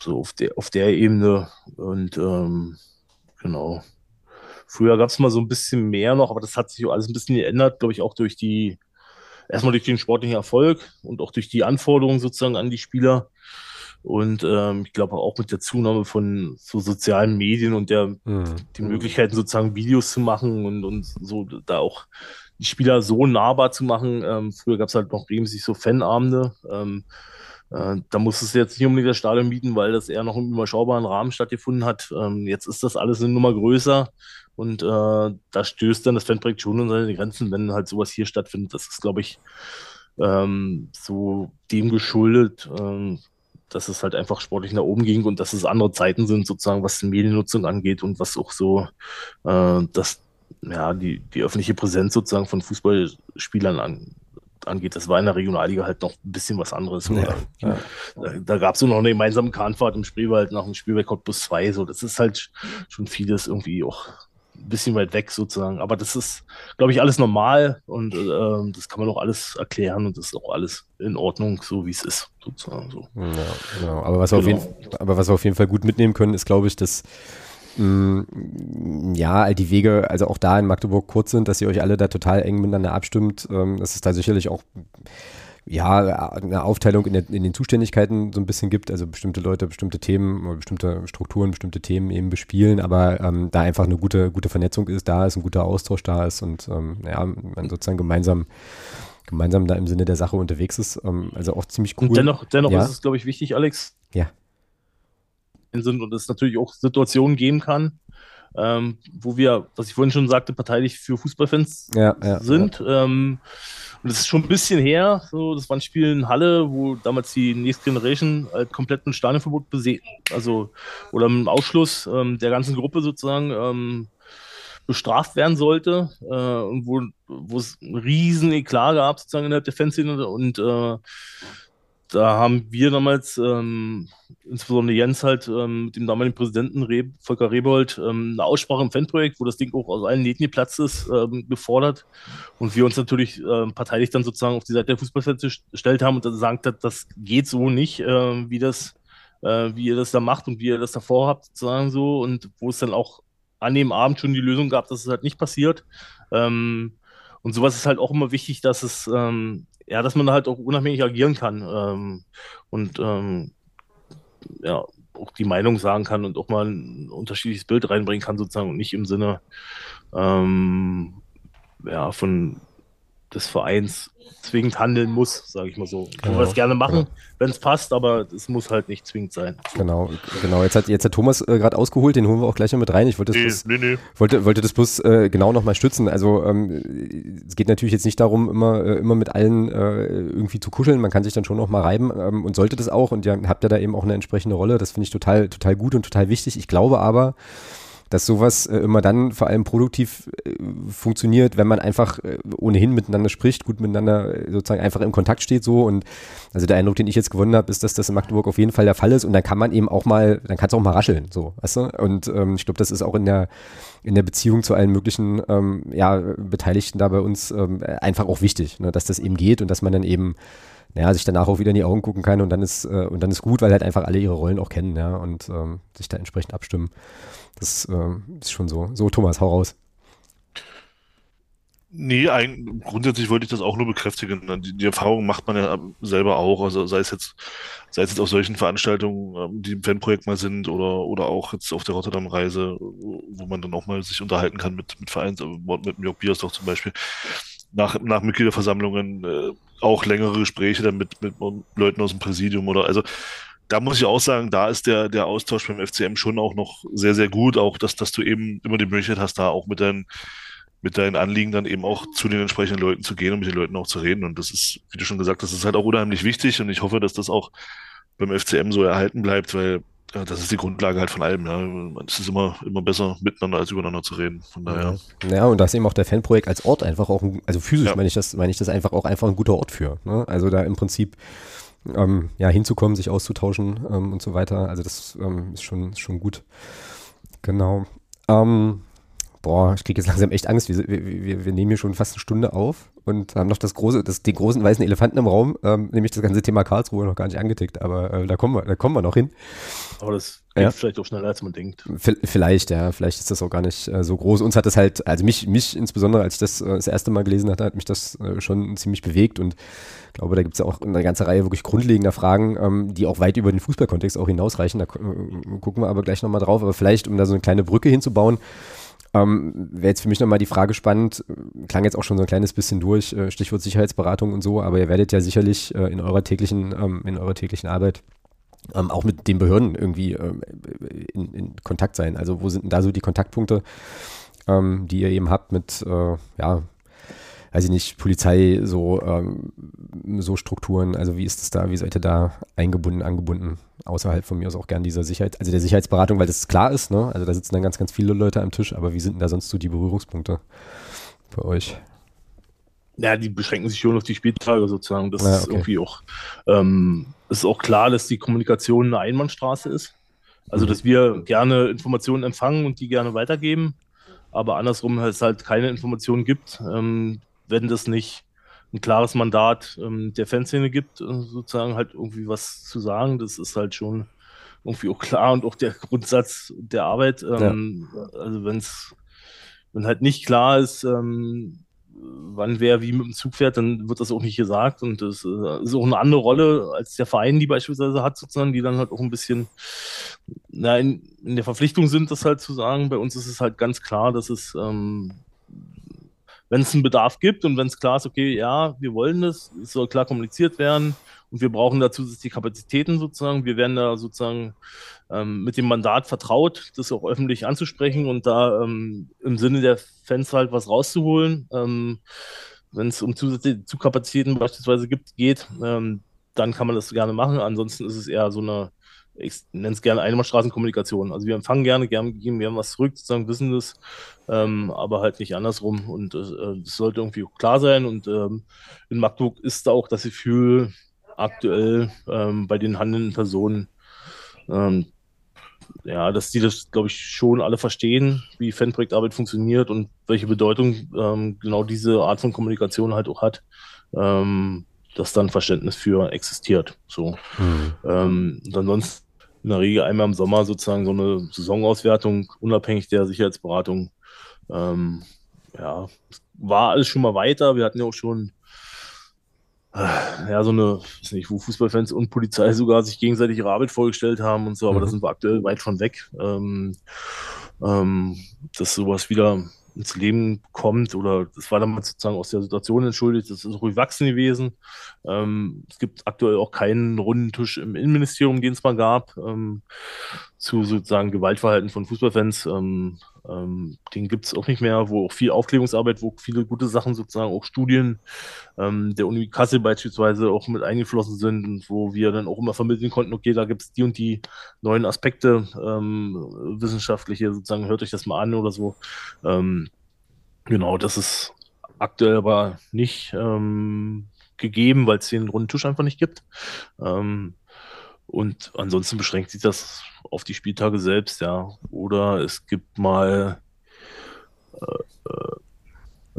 so auf der, auf der Ebene. Und ähm, genau. Früher gab es mal so ein bisschen mehr noch, aber das hat sich alles ein bisschen geändert, glaube ich, auch durch die, erstmal durch den sportlichen Erfolg und auch durch die Anforderungen sozusagen an die Spieler. Und ähm, ich glaube auch mit der Zunahme von so sozialen Medien und der mhm. die Möglichkeiten, sozusagen Videos zu machen und, und so da auch die Spieler so nahbar zu machen. Ähm, früher gab es halt noch regelmäßig so Fanabende. Ähm, äh, da musstest du jetzt nicht unbedingt das Stadion mieten, weil das eher noch im überschaubaren Rahmen stattgefunden hat. Ähm, jetzt ist das alles eine Nummer größer und äh, da stößt dann das Fanprojekt schon an seine Grenzen, wenn halt sowas hier stattfindet. Das ist, glaube ich, ähm, so dem geschuldet, ähm, dass es halt einfach sportlich nach oben ging und dass es andere Zeiten sind, sozusagen, was die Mediennutzung angeht und was auch so äh, ja, die, die öffentliche Präsenz sozusagen von Fußballspielern an, angeht. Das war in der Regionalliga halt noch ein bisschen was anderes. Ja, ja. Da, da gab es noch eine gemeinsame Kahnfahrt im Spreewald nach dem Spiel bei Cottbus 2. So, das ist halt schon vieles irgendwie auch ein bisschen weit weg sozusagen. Aber das ist, glaube ich, alles normal und äh, das kann man auch alles erklären und das ist auch alles in Ordnung, so wie es ist, sozusagen. So. Ja, genau. Aber was, genau. wir auf jeden, aber was wir auf jeden Fall gut mitnehmen können, ist, glaube ich, dass ja, die Wege, also auch da in Magdeburg kurz sind, dass ihr euch alle da total eng miteinander abstimmt. Ähm, dass es da sicherlich auch ja, eine Aufteilung in, der, in, den Zuständigkeiten so ein bisschen gibt, also bestimmte Leute bestimmte Themen bestimmte Strukturen, bestimmte Themen eben bespielen, aber ähm, da einfach eine gute, gute Vernetzung ist, da ist ein guter Austausch da ist und ähm, ja, man sozusagen gemeinsam gemeinsam da im Sinne der Sache unterwegs ist, ähm, also auch ziemlich cool. Und dennoch, dennoch ja. ist es, glaube ich, wichtig, Alex. Ja. Sind und es natürlich auch Situationen geben kann, ähm, wo wir, was ich vorhin schon sagte, parteilich für Fußballfans ja, ja, sind. Ähm, und das ist schon ein bisschen her. So, das war ein Spiel in Halle, wo damals die Next Generation halt komplett mit Stadionverbot bese also oder im Ausschluss ähm, der ganzen Gruppe sozusagen ähm, bestraft werden sollte äh, und wo, wo es einen riesen Eklat gab sozusagen innerhalb der Fanszene und äh, da haben wir damals, ähm, insbesondere Jens halt ähm, mit dem damaligen Präsidenten Re Volker Rebold, ähm, eine Aussprache im Fanprojekt, wo das Ding auch aus allen Nähten geplatzt ist, ähm, gefordert. Und wir uns natürlich ähm, parteilich dann sozusagen auf die Seite der Fußballfans gestellt haben und dann gesagt hat, das geht so nicht, äh, wie das, äh, wie ihr das da macht und wie ihr das da vorhabt, sozusagen so. Und wo es dann auch an dem Abend schon die Lösung gab, dass es halt nicht passiert. Ähm, und sowas ist halt auch immer wichtig, dass es ja, dass man halt auch unabhängig agieren kann ähm, und ähm, ja, auch die Meinung sagen kann und auch mal ein unterschiedliches Bild reinbringen kann, sozusagen, und nicht im Sinne ähm, ja, von des Vereins zwingend handeln muss, sage ich mal so. Können genau, wir das gerne machen, genau. wenn es passt, aber es muss halt nicht zwingend sein. Genau, genau. Jetzt hat, jetzt hat Thomas äh, gerade ausgeholt, den holen wir auch gleich noch mit rein. Ich wollte das, nee, bloß, nee, nee. Wollte, wollte das bloß äh, genau nochmal stützen. Also ähm, es geht natürlich jetzt nicht darum, immer, äh, immer mit allen äh, irgendwie zu kuscheln. Man kann sich dann schon noch mal reiben ähm, und sollte das auch. Und ihr habt ja da eben auch eine entsprechende Rolle. Das finde ich total, total gut und total wichtig. Ich glaube aber, dass sowas äh, immer dann vor allem produktiv äh, funktioniert, wenn man einfach äh, ohnehin miteinander spricht, gut miteinander äh, sozusagen einfach im Kontakt steht so und also der Eindruck, den ich jetzt gewonnen habe, ist, dass das in Magdeburg auf jeden Fall der Fall ist und dann kann man eben auch mal, dann kann es auch mal rascheln, so, weißt du? Und ähm, ich glaube, das ist auch in der in der Beziehung zu allen möglichen ähm, ja, Beteiligten da bei uns ähm, einfach auch wichtig, ne? dass das eben geht und dass man dann eben naja, sich danach auch wieder in die Augen gucken kann und dann ist, äh, und dann ist gut, weil halt einfach alle ihre Rollen auch kennen, ja, und ähm, sich da entsprechend abstimmen. Das äh, ist schon so. So, Thomas, hau raus. Nee, eigentlich, grundsätzlich wollte ich das auch nur bekräftigen. Die, die Erfahrung macht man ja selber auch. Also sei es jetzt, sei es jetzt auf solchen Veranstaltungen, ähm, die im Fanprojekt mal sind oder, oder auch jetzt auf der Rotterdam-Reise, wo man dann auch mal sich unterhalten kann mit, mit Vereins, mit Jörg Biersdorf zum Beispiel. Nach, nach Mitgliederversammlungen äh, auch längere Gespräche dann mit, mit Leuten aus dem Präsidium oder also da muss ich auch sagen, da ist der, der Austausch beim FCM schon auch noch sehr, sehr gut. Auch, dass, dass du eben immer die Möglichkeit hast, da auch mit deinen mit deinen Anliegen dann eben auch zu den entsprechenden Leuten zu gehen und mit den Leuten auch zu reden. Und das ist, wie du schon gesagt hast, das ist halt auch unheimlich wichtig und ich hoffe, dass das auch beim FCM so erhalten bleibt, weil ja, das ist die Grundlage halt von allem. Ja. Es ist immer, immer besser, miteinander als übereinander zu reden. Von daher. Ja, und da ist eben auch der Fanprojekt als Ort einfach auch, ein, also physisch ja. meine ich das, meine ich das einfach auch einfach ein guter Ort für. Ne? Also da im Prinzip ähm, ja, hinzukommen, sich auszutauschen ähm, und so weiter. Also das ähm, ist schon, schon gut. Genau. Ähm, boah, ich kriege jetzt langsam echt Angst. Wir, wir, wir, nehmen hier schon fast eine Stunde auf und haben noch das große, das, den großen weißen Elefanten im Raum, ähm, nämlich das ganze Thema Karlsruhe noch gar nicht angetickt, aber äh, da kommen wir, da kommen wir noch hin. Aber das geht ja. vielleicht auch schneller, als man denkt. V vielleicht, ja, vielleicht ist das auch gar nicht äh, so groß. Uns hat das halt, also mich, mich insbesondere, als ich das äh, das erste Mal gelesen hatte, hat mich das äh, schon ziemlich bewegt und ich glaube, da gibt es ja auch eine ganze Reihe wirklich grundlegender Fragen, ähm, die auch weit über den Fußballkontext auch hinausreichen. Da äh, gucken wir aber gleich nochmal drauf. Aber vielleicht, um da so eine kleine Brücke hinzubauen, ähm, Wäre jetzt für mich nochmal die Frage spannend, klang jetzt auch schon so ein kleines bisschen durch, äh, Stichwort Sicherheitsberatung und so, aber ihr werdet ja sicherlich äh, in eurer täglichen, ähm, in eurer täglichen Arbeit ähm, auch mit den Behörden irgendwie in, in, Kontakt sein. Also wo sind denn da so die Kontaktpunkte, ähm, die ihr eben habt mit, äh, ja, weiß ich nicht, Polizei, so, ähm, so Strukturen, also wie ist es da, wie seid ihr da eingebunden, angebunden, außerhalb von mir aus auch gern dieser Sicherheit, also der Sicherheitsberatung, weil das klar ist, ne? Also da sitzen dann ganz, ganz viele Leute am Tisch, aber wie sind denn da sonst so die Berührungspunkte für euch? Ja, die beschränken sich schon auf die Spieltage sozusagen. Das ja, okay. ist irgendwie auch, ähm, ist auch klar, dass die Kommunikation eine Einbahnstraße ist. Also, mhm. dass wir gerne Informationen empfangen und die gerne weitergeben, aber andersrum es halt keine Informationen gibt, ähm, wenn das nicht ein klares Mandat ähm, der Fanszene gibt, äh, sozusagen halt irgendwie was zu sagen. Das ist halt schon irgendwie auch klar und auch der Grundsatz der Arbeit. Ähm, ja. Also wenn es, wenn halt nicht klar ist, ähm, wann wer wie mit dem Zug fährt, dann wird das auch nicht gesagt. Und das äh, ist auch eine andere Rolle als der Verein, die beispielsweise hat, sozusagen, die dann halt auch ein bisschen na, in, in der Verpflichtung sind, das halt zu sagen. Bei uns ist es halt ganz klar, dass es ähm, wenn es einen Bedarf gibt und wenn es klar ist, okay, ja, wir wollen das, es soll klar kommuniziert werden und wir brauchen dazu die Kapazitäten sozusagen. Wir werden da sozusagen ähm, mit dem Mandat vertraut, das auch öffentlich anzusprechen und da ähm, im Sinne der Fans halt was rauszuholen. Ähm, wenn es um zusätzliche Zugkapazitäten beispielsweise gibt, geht, ähm, dann kann man das gerne machen. Ansonsten ist es eher so eine ich nenne es gerne Einbahnstraßenkommunikation. Also wir empfangen gerne, gerne geben wir was zurück, sozusagen wissen das, ähm, aber halt nicht andersrum. Und äh, das sollte irgendwie klar sein. Und ähm, in Magdeburg ist da auch das Gefühl aktuell ähm, bei den handelnden Personen, ähm, ja, dass die das, glaube ich, schon alle verstehen, wie Fanprojektarbeit funktioniert und welche Bedeutung ähm, genau diese Art von Kommunikation halt auch hat. Ähm, dass dann Verständnis für existiert. So. Mhm. Ähm, und ansonsten in der Regel einmal im Sommer sozusagen so eine Saisonauswertung, unabhängig der Sicherheitsberatung. Ähm, ja, war alles schon mal weiter. Wir hatten ja auch schon äh, ja, so eine, weiß nicht, wo Fußballfans und Polizei sogar sich gegenseitig ihre Arbeit vorgestellt haben und so, aber mhm. da sind wir aktuell weit von weg. Ähm, ähm, dass sowas wieder ins Leben kommt oder das war damals sozusagen aus der Situation entschuldigt, das ist ruhig wachsen gewesen. Ähm, es gibt aktuell auch keinen runden Tisch im Innenministerium, den es mal gab, ähm, zu sozusagen Gewaltverhalten von Fußballfans. Ähm, ähm, den gibt es auch nicht mehr, wo auch viel Aufklärungsarbeit, wo viele gute Sachen sozusagen, auch Studien ähm, der Uni Kassel beispielsweise auch mit eingeflossen sind und wo wir dann auch immer vermitteln konnten, okay, da gibt es die und die neuen Aspekte, ähm, wissenschaftliche, sozusagen, hört euch das mal an oder so. Ähm, genau, das ist aktuell aber nicht ähm, gegeben, weil es den runden Tisch einfach nicht gibt. Und ansonsten beschränkt sich das auf die Spieltage selbst, ja. Oder es gibt mal, äh, äh,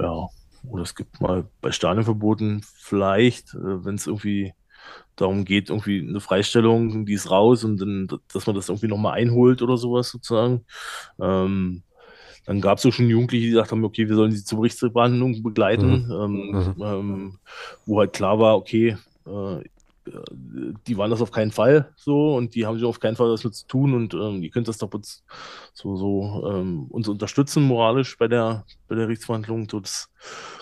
ja, oder es gibt mal bei Stadionverboten vielleicht, äh, wenn es irgendwie darum geht, irgendwie eine Freistellung, die ist raus und dann, dass man das irgendwie nochmal einholt oder sowas sozusagen. Ähm, dann gab es auch schon Jugendliche, die gesagt haben, okay, wir sollen sie zur Berichtsverhandlung begleiten, mhm. Ähm, mhm. Ähm, wo halt klar war, okay, äh, die waren das auf keinen Fall so und die haben sich auf keinen Fall was mit zu tun und ähm, ihr könnt das doch uns so, so ähm, uns unterstützen moralisch bei der, bei der Gerichtsverhandlung. So, das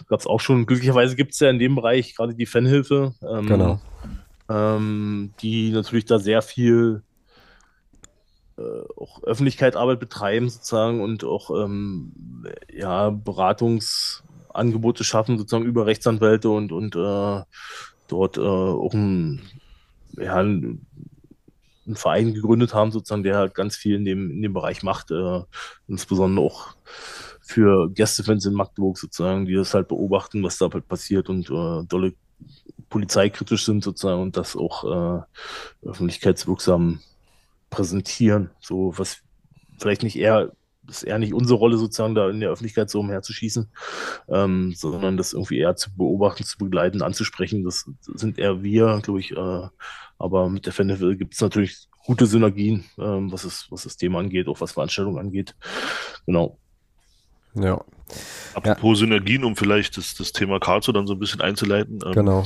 gab es auch schon. Glücklicherweise gibt es ja in dem Bereich gerade die Fanhilfe, ähm, genau. Ähm, die natürlich da sehr viel äh, auch Öffentlichkeitsarbeit betreiben sozusagen und auch ähm, ja, Beratungsangebote schaffen sozusagen über Rechtsanwälte und, und äh, dort äh, auch ein, ja, ein, einen Verein gegründet haben, sozusagen, der halt ganz viel in dem, in dem Bereich macht, äh, insbesondere auch für Gästefans in Magdeburg sozusagen, die das halt beobachten, was da halt passiert und äh, dolle polizeikritisch sind sozusagen und das auch äh, öffentlichkeitswirksam präsentieren, so was vielleicht nicht eher ist eher nicht unsere Rolle, sozusagen da in der Öffentlichkeit so umherzuschießen, ähm, sondern das irgendwie eher zu beobachten, zu begleiten, anzusprechen. Das sind eher wir, glaube ich. Äh, aber mit der Fanhilfe gibt es natürlich gute Synergien, ähm, was, es, was das Thema angeht, auch was Veranstaltungen angeht. Genau. Ja. Apropos ja. Synergien, um vielleicht das, das Thema Karlsruhe dann so ein bisschen einzuleiten. Ähm, genau.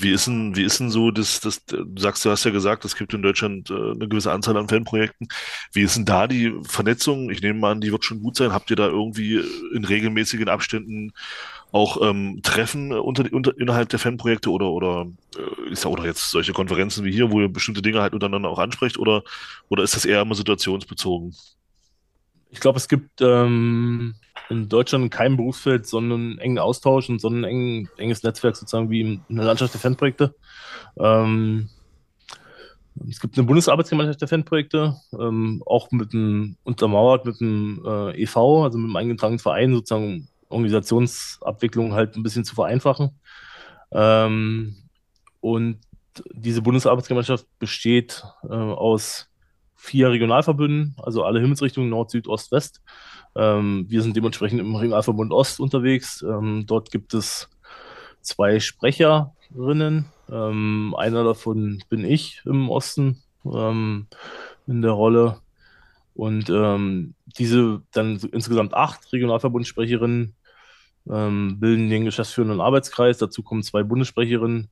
Wie ist denn, wie ist denn so, das, das, du sagst, du hast ja gesagt, es gibt in Deutschland äh, eine gewisse Anzahl an Fanprojekten. Wie ist denn da die Vernetzung? Ich nehme an, die wird schon gut sein. Habt ihr da irgendwie in regelmäßigen Abständen auch ähm, Treffen unter, unter, innerhalb der Fanprojekte oder, oder äh, ist ja oder jetzt solche Konferenzen wie hier, wo ihr bestimmte Dinge halt untereinander auch ansprecht oder, oder ist das eher immer situationsbezogen? Ich glaube, es gibt ähm, in Deutschland kein Berufsfeld, sondern einen engen Austausch und so ein eng, enges Netzwerk sozusagen wie in der Landschaft der Fanprojekte. Ähm, es gibt eine Bundesarbeitsgemeinschaft der Fanprojekte, ähm, auch mit einem, untermauert mit einem äh, EV, also mit einem eingetragenen Verein, sozusagen Organisationsabwicklung halt ein bisschen zu vereinfachen. Ähm, und diese Bundesarbeitsgemeinschaft besteht äh, aus vier Regionalverbünden, also alle Himmelsrichtungen Nord, Süd, Ost, West. Ähm, wir sind dementsprechend im Regionalverbund Ost unterwegs. Ähm, dort gibt es zwei Sprecherinnen. Ähm, einer davon bin ich im Osten ähm, in der Rolle. Und ähm, diese dann insgesamt acht Regionalverbundsprecherinnen ähm, bilden den geschäftsführenden Arbeitskreis. Dazu kommen zwei Bundessprecherinnen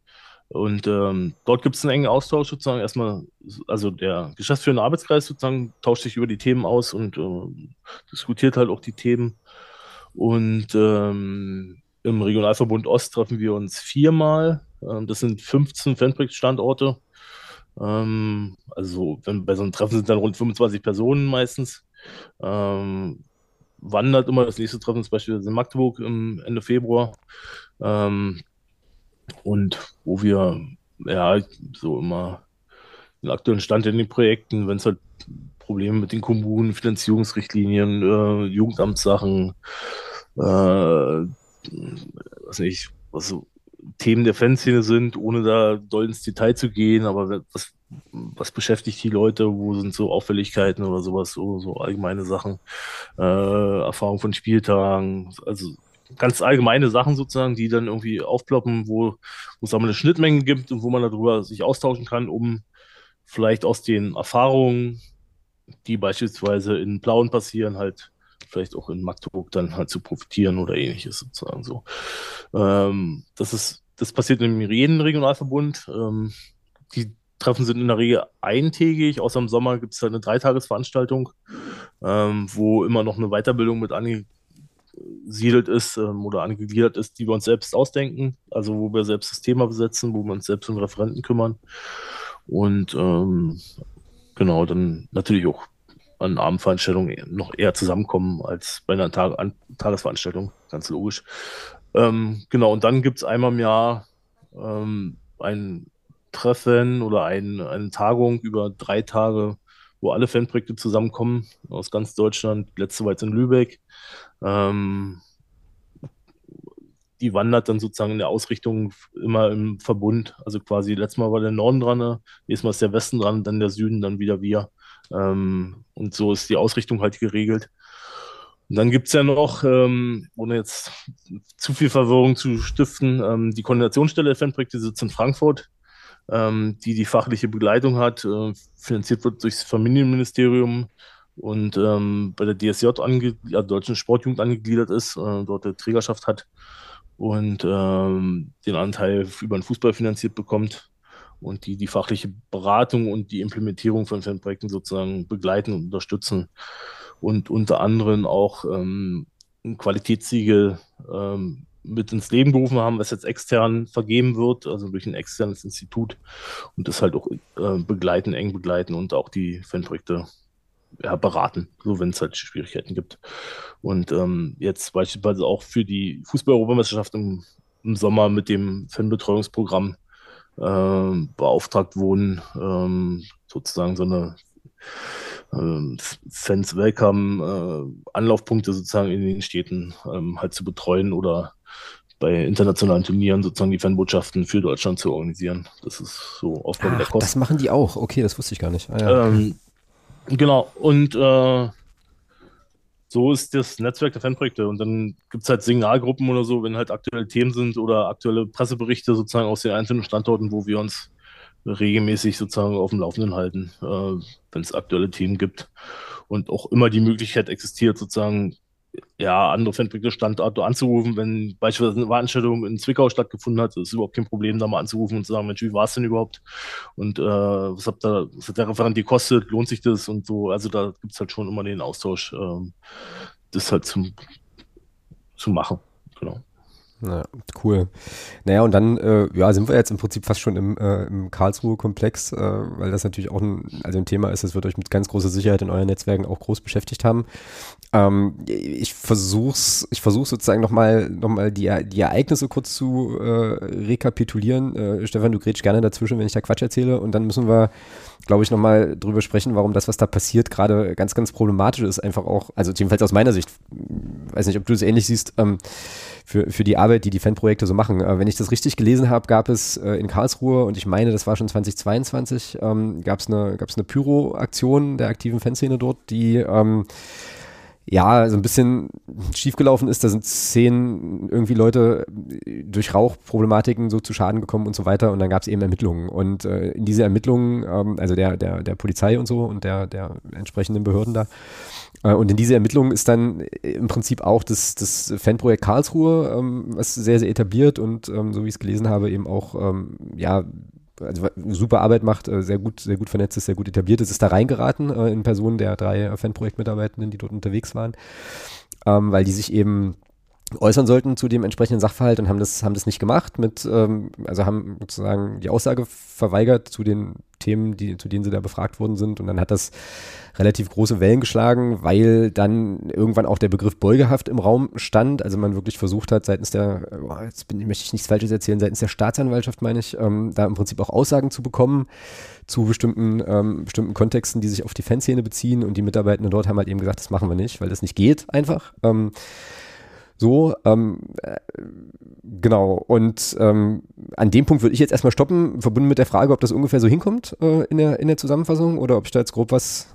und ähm, dort gibt es einen engen Austausch sozusagen. Erstmal, also der geschäftsführende Arbeitskreis sozusagen tauscht sich über die Themen aus und äh, diskutiert halt auch die Themen. Und ähm, im Regionalverbund Ost treffen wir uns viermal. Ähm, das sind 15 Fanprojekt-Standorte. Ähm, also wenn, bei so einem Treffen sind dann rund 25 Personen meistens. Ähm, wandert immer. Das nächste Treffen ist beispielsweise in Magdeburg im Ende Februar. Ähm, und wo wir ja so immer den aktuellen Stand in den Projekten, wenn es halt Probleme mit den Kommunen, Finanzierungsrichtlinien, äh, Jugendamtssachen, äh, was nicht, was so Themen der Fanszene sind, ohne da doll ins Detail zu gehen, aber was, was beschäftigt die Leute, wo sind so Auffälligkeiten oder sowas, so, so allgemeine Sachen, äh, Erfahrung von Spieltagen, also ganz allgemeine Sachen sozusagen, die dann irgendwie aufploppen, wo, wo es eine Schnittmenge gibt und wo man darüber sich austauschen kann, um vielleicht aus den Erfahrungen, die beispielsweise in Plauen passieren, halt vielleicht auch in Magdeburg dann halt zu profitieren oder ähnliches sozusagen so. Ähm, das ist, das passiert in jedem Regionalverbund. Ähm, die Treffen sind in der Regel eintägig, außer im Sommer gibt es eine Dreitagesveranstaltung, ähm, wo immer noch eine Weiterbildung mit ange angesiedelt ist ähm, oder angegliedert ist, die wir uns selbst ausdenken, also wo wir selbst das Thema besetzen, wo wir uns selbst um Referenten kümmern. Und ähm, genau, dann natürlich auch an Abendveranstaltungen noch eher zusammenkommen als bei einer Tag an Tagesveranstaltung, ganz logisch. Ähm, genau, und dann gibt es einmal im Jahr ähm, ein Treffen oder ein, eine Tagung über drei Tage, wo alle Fanprojekte zusammenkommen aus ganz Deutschland. Letzte war jetzt in Lübeck. Ähm, die wandert dann sozusagen in der Ausrichtung immer im Verbund. Also quasi letztes Mal war der Norden dran, ne? nächstes Mal ist der Westen dran, dann der Süden, dann wieder wir. Ähm, und so ist die Ausrichtung halt geregelt. Und dann gibt es ja noch, ähm, ohne jetzt zu viel Verwirrung zu stiften, ähm, die Koordinationsstelle der Fanprojekte sitzt in Frankfurt, ähm, die die fachliche Begleitung hat, äh, finanziert wird durchs Familienministerium und ähm, bei der DSJ, ja, Deutschen Sportjugend, angegliedert ist, äh, dort eine Trägerschaft hat und ähm, den Anteil über den Fußball finanziert bekommt und die die fachliche Beratung und die Implementierung von Fanprojekten sozusagen begleiten und unterstützen und unter anderem auch ähm, ein Qualitätssiegel ähm, mit ins Leben gerufen haben, was jetzt extern vergeben wird, also durch ein externes Institut und das halt auch äh, begleiten, eng begleiten und auch die Fanprojekte ja, beraten, so wenn es halt Schwierigkeiten gibt. Und ähm, jetzt beispielsweise auch für die Fußball-Europameisterschaft im, im, Sommer mit dem Fanbetreuungsprogramm äh, beauftragt wurden, ähm, sozusagen so eine äh, Fans Welcome äh, Anlaufpunkte sozusagen in den Städten ähm, halt zu betreuen oder bei internationalen Turnieren sozusagen die Fanbotschaften für Deutschland zu organisieren. Das ist so Aufgabe Ach, der Kosten. Das machen die auch. Okay, das wusste ich gar nicht. Ah, ja. ähm, genau. Und äh, so ist das Netzwerk der Fanprojekte. Und dann gibt es halt Signalgruppen oder so, wenn halt aktuelle Themen sind oder aktuelle Presseberichte sozusagen aus den einzelnen Standorten, wo wir uns regelmäßig sozusagen auf dem Laufenden halten, äh, wenn es aktuelle Themen gibt. Und auch immer die Möglichkeit existiert, sozusagen ja, andere Fanprojekte-Standorte anzurufen, wenn beispielsweise eine Veranstaltung in Zwickau stattgefunden hat, ist überhaupt kein Problem, da mal anzurufen und zu sagen, Mensch, wie war es denn überhaupt? Und äh, was, hat da, was hat der Referent gekostet? Lohnt sich das? Und so, also da gibt es halt schon immer den Austausch, ähm, das halt zum, zu machen. Genau. Ja, cool. Naja, und dann äh, ja, sind wir jetzt im Prinzip fast schon im, äh, im Karlsruhe-Komplex, äh, weil das natürlich auch ein, also ein Thema ist, das wird euch mit ganz großer Sicherheit in euren Netzwerken auch groß beschäftigt haben. Ähm, ich versuch's, ich versuche sozusagen nochmal noch mal die, die Ereignisse kurz zu äh, rekapitulieren. Äh, Stefan, du grätsch gerne dazwischen, wenn ich da Quatsch erzähle und dann müssen wir glaube ich, nochmal drüber sprechen, warum das, was da passiert, gerade ganz, ganz problematisch ist. Einfach auch, also jedenfalls aus meiner Sicht, weiß nicht, ob du das ähnlich siehst, ähm, für, für die Arbeit, die die Fanprojekte so machen. Äh, wenn ich das richtig gelesen habe, gab es äh, in Karlsruhe, und ich meine, das war schon 2022, ähm, gab es eine, gab's eine Pyro-Aktion der aktiven Fanszene dort, die ähm, ja, so ein bisschen schiefgelaufen ist. Da sind zehn irgendwie Leute durch Rauchproblematiken so zu Schaden gekommen und so weiter. Und dann gab es eben Ermittlungen. Und äh, in diese Ermittlungen, ähm, also der, der, der Polizei und so und der, der entsprechenden Behörden da, äh, und in diese Ermittlungen ist dann im Prinzip auch das, das Fanprojekt Karlsruhe, ähm, was sehr, sehr etabliert und ähm, so wie ich es gelesen habe, eben auch ähm, ja also super Arbeit macht, äh, sehr gut, sehr gut vernetzt ist, sehr gut etabliert ist, ist da reingeraten äh, in Personen der drei Fanprojektmitarbeitenden, die dort unterwegs waren, ähm, weil die sich eben äußern sollten zu dem entsprechenden Sachverhalt und haben das, haben das nicht gemacht mit, ähm, also haben sozusagen die Aussage verweigert zu den Themen, die, zu denen sie da befragt worden sind. Und dann hat das relativ große Wellen geschlagen, weil dann irgendwann auch der Begriff Beugehaft im Raum stand, also man wirklich versucht hat seitens der, oh, jetzt bin, möchte ich nichts Falsches erzählen, seitens der Staatsanwaltschaft meine ich, ähm, da im Prinzip auch Aussagen zu bekommen zu bestimmten, ähm, bestimmten Kontexten, die sich auf die Fanszene beziehen. Und die Mitarbeitenden dort haben halt eben gesagt, das machen wir nicht, weil das nicht geht einfach. Ähm, so, ähm, äh, genau. Und ähm, an dem Punkt würde ich jetzt erstmal stoppen, verbunden mit der Frage, ob das ungefähr so hinkommt äh, in, der, in der Zusammenfassung oder ob ich da jetzt grob was,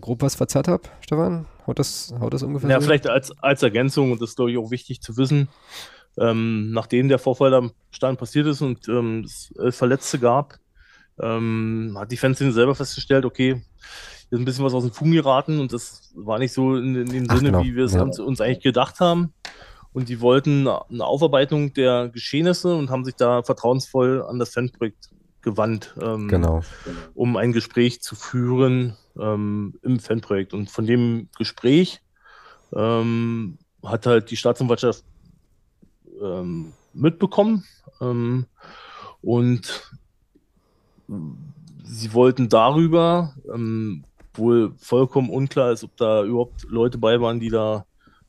grob was verzerrt habe, Stefan. Haut das, haut das ungefähr Ja, so vielleicht als, als Ergänzung, und das ist, glaube ich, auch wichtig zu wissen, ähm, nachdem der Vorfall am Stand passiert ist und ähm, es äh, Verletzte gab, ähm, hat die Fanszene selber festgestellt, okay, ist ein bisschen was aus dem Fugen geraten und das war nicht so in, in dem Ach, Sinne, genau. wie wir es ja. uns, uns, eigentlich gedacht haben. Und die wollten eine Aufarbeitung der Geschehnisse und haben sich da vertrauensvoll an das Fanprojekt gewandt, ähm, genau. um ein Gespräch zu führen ähm, im Fanprojekt. Und von dem Gespräch ähm, hat halt die Staatsanwaltschaft ähm, mitbekommen ähm, und sie wollten darüber ähm, wohl vollkommen unklar ist, ob da überhaupt Leute bei waren, die da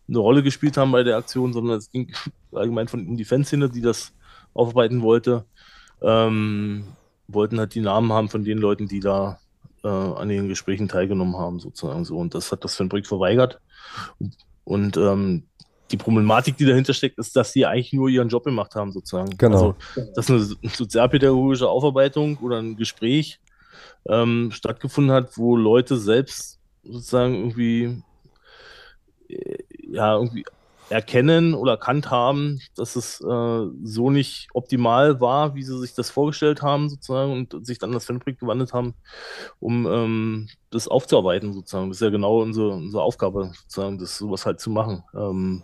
eine Rolle gespielt haben bei der Aktion, sondern es ging allgemein von um die Fanszene, die das aufarbeiten wollte. Ähm, wollten halt die Namen haben von den Leuten, die da äh, an den Gesprächen teilgenommen haben, sozusagen so. Und das hat das Fanprojekt verweigert. Und, und ähm, die Problematik, die dahinter steckt, ist, dass sie eigentlich nur ihren Job gemacht haben, sozusagen. Genau. Also, dass eine sozialpädagogische Aufarbeitung oder ein Gespräch ähm, stattgefunden hat, wo Leute selbst sozusagen irgendwie, äh, ja, irgendwie erkennen oder erkannt haben, dass es äh, so nicht optimal war, wie sie sich das vorgestellt haben, sozusagen, und sich dann das Fanprojekt gewandelt haben, um ähm, das aufzuarbeiten, sozusagen. Das ist ja genau unsere, unsere Aufgabe, sozusagen, das sowas halt zu machen. Ähm,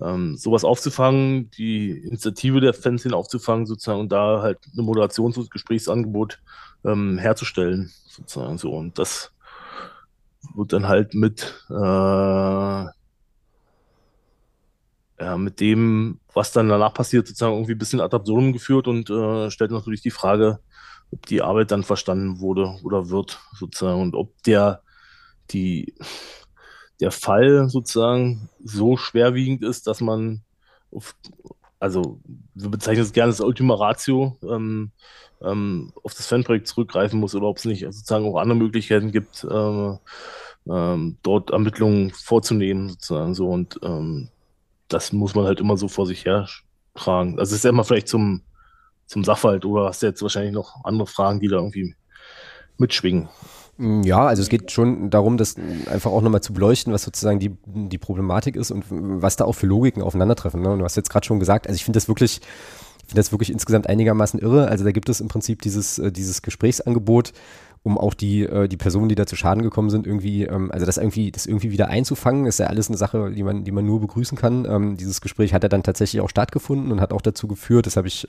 ähm, sowas aufzufangen, die Initiative der Fans aufzufangen, sozusagen, und da halt eine Moderations- und Gesprächsangebot ähm, herzustellen, sozusagen so. Und das wird dann halt mit äh, ja, mit dem, was dann danach passiert, sozusagen irgendwie ein bisschen ad absurdum geführt und äh, stellt natürlich die Frage, ob die Arbeit dann verstanden wurde oder wird, sozusagen, und ob der, die, der Fall sozusagen so schwerwiegend ist, dass man, auf, also wir bezeichnen es gerne als Ultima Ratio, ähm, ähm, auf das Fanprojekt zurückgreifen muss oder ob es nicht sozusagen auch andere Möglichkeiten gibt, äh, ähm, dort Ermittlungen vorzunehmen, sozusagen so. Und ähm, das muss man halt immer so vor sich her tragen. Also es ist ja immer vielleicht zum, zum Sachverhalt oder hast du jetzt wahrscheinlich noch andere Fragen, die da irgendwie mitschwingen? Mm, ja, also es geht schon darum, das einfach auch nochmal zu beleuchten, was sozusagen die, die Problematik ist und was da auch für Logiken aufeinandertreffen. Ne? Und du hast jetzt gerade schon gesagt, also ich finde das wirklich, ich finde das wirklich insgesamt einigermaßen irre. Also da gibt es im Prinzip dieses, äh, dieses Gesprächsangebot, um auch die, äh, die Personen, die da zu Schaden gekommen sind, irgendwie, ähm, also das irgendwie, das irgendwie wieder einzufangen, ist ja alles eine Sache, die man, die man nur begrüßen kann. Ähm, dieses Gespräch hat ja dann tatsächlich auch stattgefunden und hat auch dazu geführt, das habe ich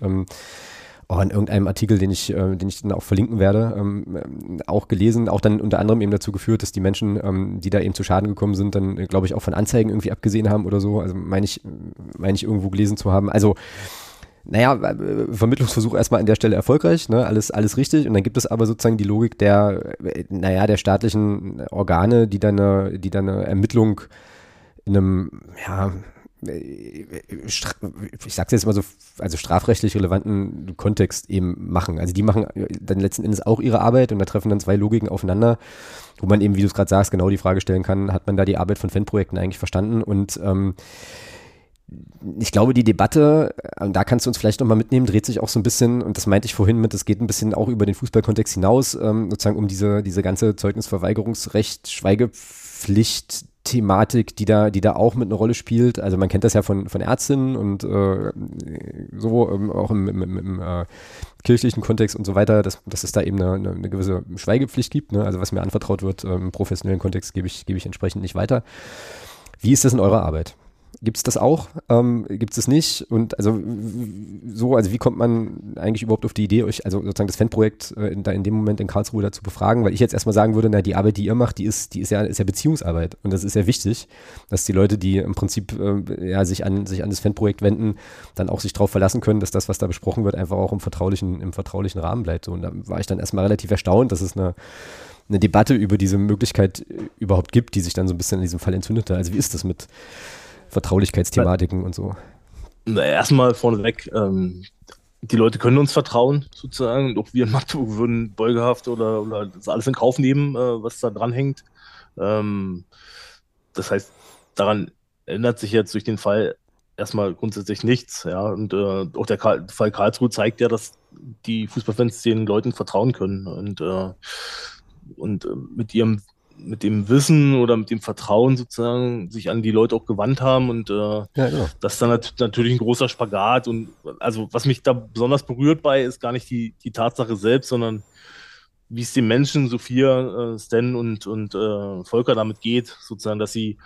auch in irgendeinem Artikel, den ich, äh, den ich dann auch verlinken werde, ähm, auch gelesen, auch dann unter anderem eben dazu geführt, dass die Menschen, ähm, die da eben zu Schaden gekommen sind, dann, glaube ich, auch von Anzeigen irgendwie abgesehen haben oder so. Also meine ich, meine ich irgendwo gelesen zu haben. Also naja, äh, Vermittlungsversuch erstmal an der Stelle erfolgreich, ne? alles, alles richtig. Und dann gibt es aber sozusagen die Logik der, äh, naja, der staatlichen Organe, die dann eine, die dann eine Ermittlung in einem, ja, äh, ich sag's jetzt mal so, also strafrechtlich relevanten Kontext eben machen. Also die machen dann letzten Endes auch ihre Arbeit und da treffen dann zwei Logiken aufeinander, wo man eben, wie du es gerade sagst, genau die Frage stellen kann, hat man da die Arbeit von Fanprojekten eigentlich verstanden und ähm, ich glaube, die Debatte, äh, da kannst du uns vielleicht nochmal mitnehmen, dreht sich auch so ein bisschen, und das meinte ich vorhin mit, es geht ein bisschen auch über den Fußballkontext hinaus, ähm, sozusagen um diese, diese ganze Zeugnisverweigerungsrecht, Schweigepflicht, Thematik, die da, die da auch mit einer Rolle spielt. Also man kennt das ja von, von Ärztinnen und äh, so, ähm, auch im, im, im, im äh, kirchlichen Kontext und so weiter, dass, dass es da eben eine, eine, gewisse Schweigepflicht gibt. Ne? Also was mir anvertraut wird ähm, im professionellen Kontext, gebe ich, gebe ich entsprechend nicht weiter. Wie ist das in eurer Arbeit? Gibt es das auch? Ähm, Gibt es das nicht? Und also so, also wie kommt man eigentlich überhaupt auf die Idee, euch, also sozusagen das Fanprojekt äh, in, da in dem Moment in Karlsruhe dazu befragen? Weil ich jetzt erstmal sagen würde, na, die Arbeit, die ihr macht, die ist, die ist ja, ist ja Beziehungsarbeit. Und das ist ja wichtig, dass die Leute, die im Prinzip äh, ja, sich an, sich an das Fanprojekt wenden, dann auch sich darauf verlassen können, dass das, was da besprochen wird, einfach auch im vertraulichen, im vertraulichen Rahmen bleibt. Und da war ich dann erstmal relativ erstaunt, dass es eine eine Debatte über diese Möglichkeit überhaupt gibt, die sich dann so ein bisschen in diesem Fall entzündete. Also wie ist das mit, Vertraulichkeitsthematiken und so? Erstmal vorneweg, ähm, die Leute können uns vertrauen, sozusagen. Auch wir in Magdeburg würden beugehaft oder, oder das alles in Kauf nehmen, äh, was da dran hängt. Ähm, das heißt, daran ändert sich jetzt durch den Fall erstmal grundsätzlich nichts. Ja? Und äh, auch der Karl Fall Karlsruhe zeigt ja, dass die Fußballfans den Leuten vertrauen können und, äh, und äh, mit ihrem mit dem Wissen oder mit dem Vertrauen sozusagen sich an die Leute auch gewandt haben und äh, ja, genau. das ist dann nat natürlich ein großer Spagat und also was mich da besonders berührt bei ist gar nicht die, die Tatsache selbst, sondern wie es den Menschen, Sophia, äh, Stan und, und äh, Volker damit geht, sozusagen, dass sie,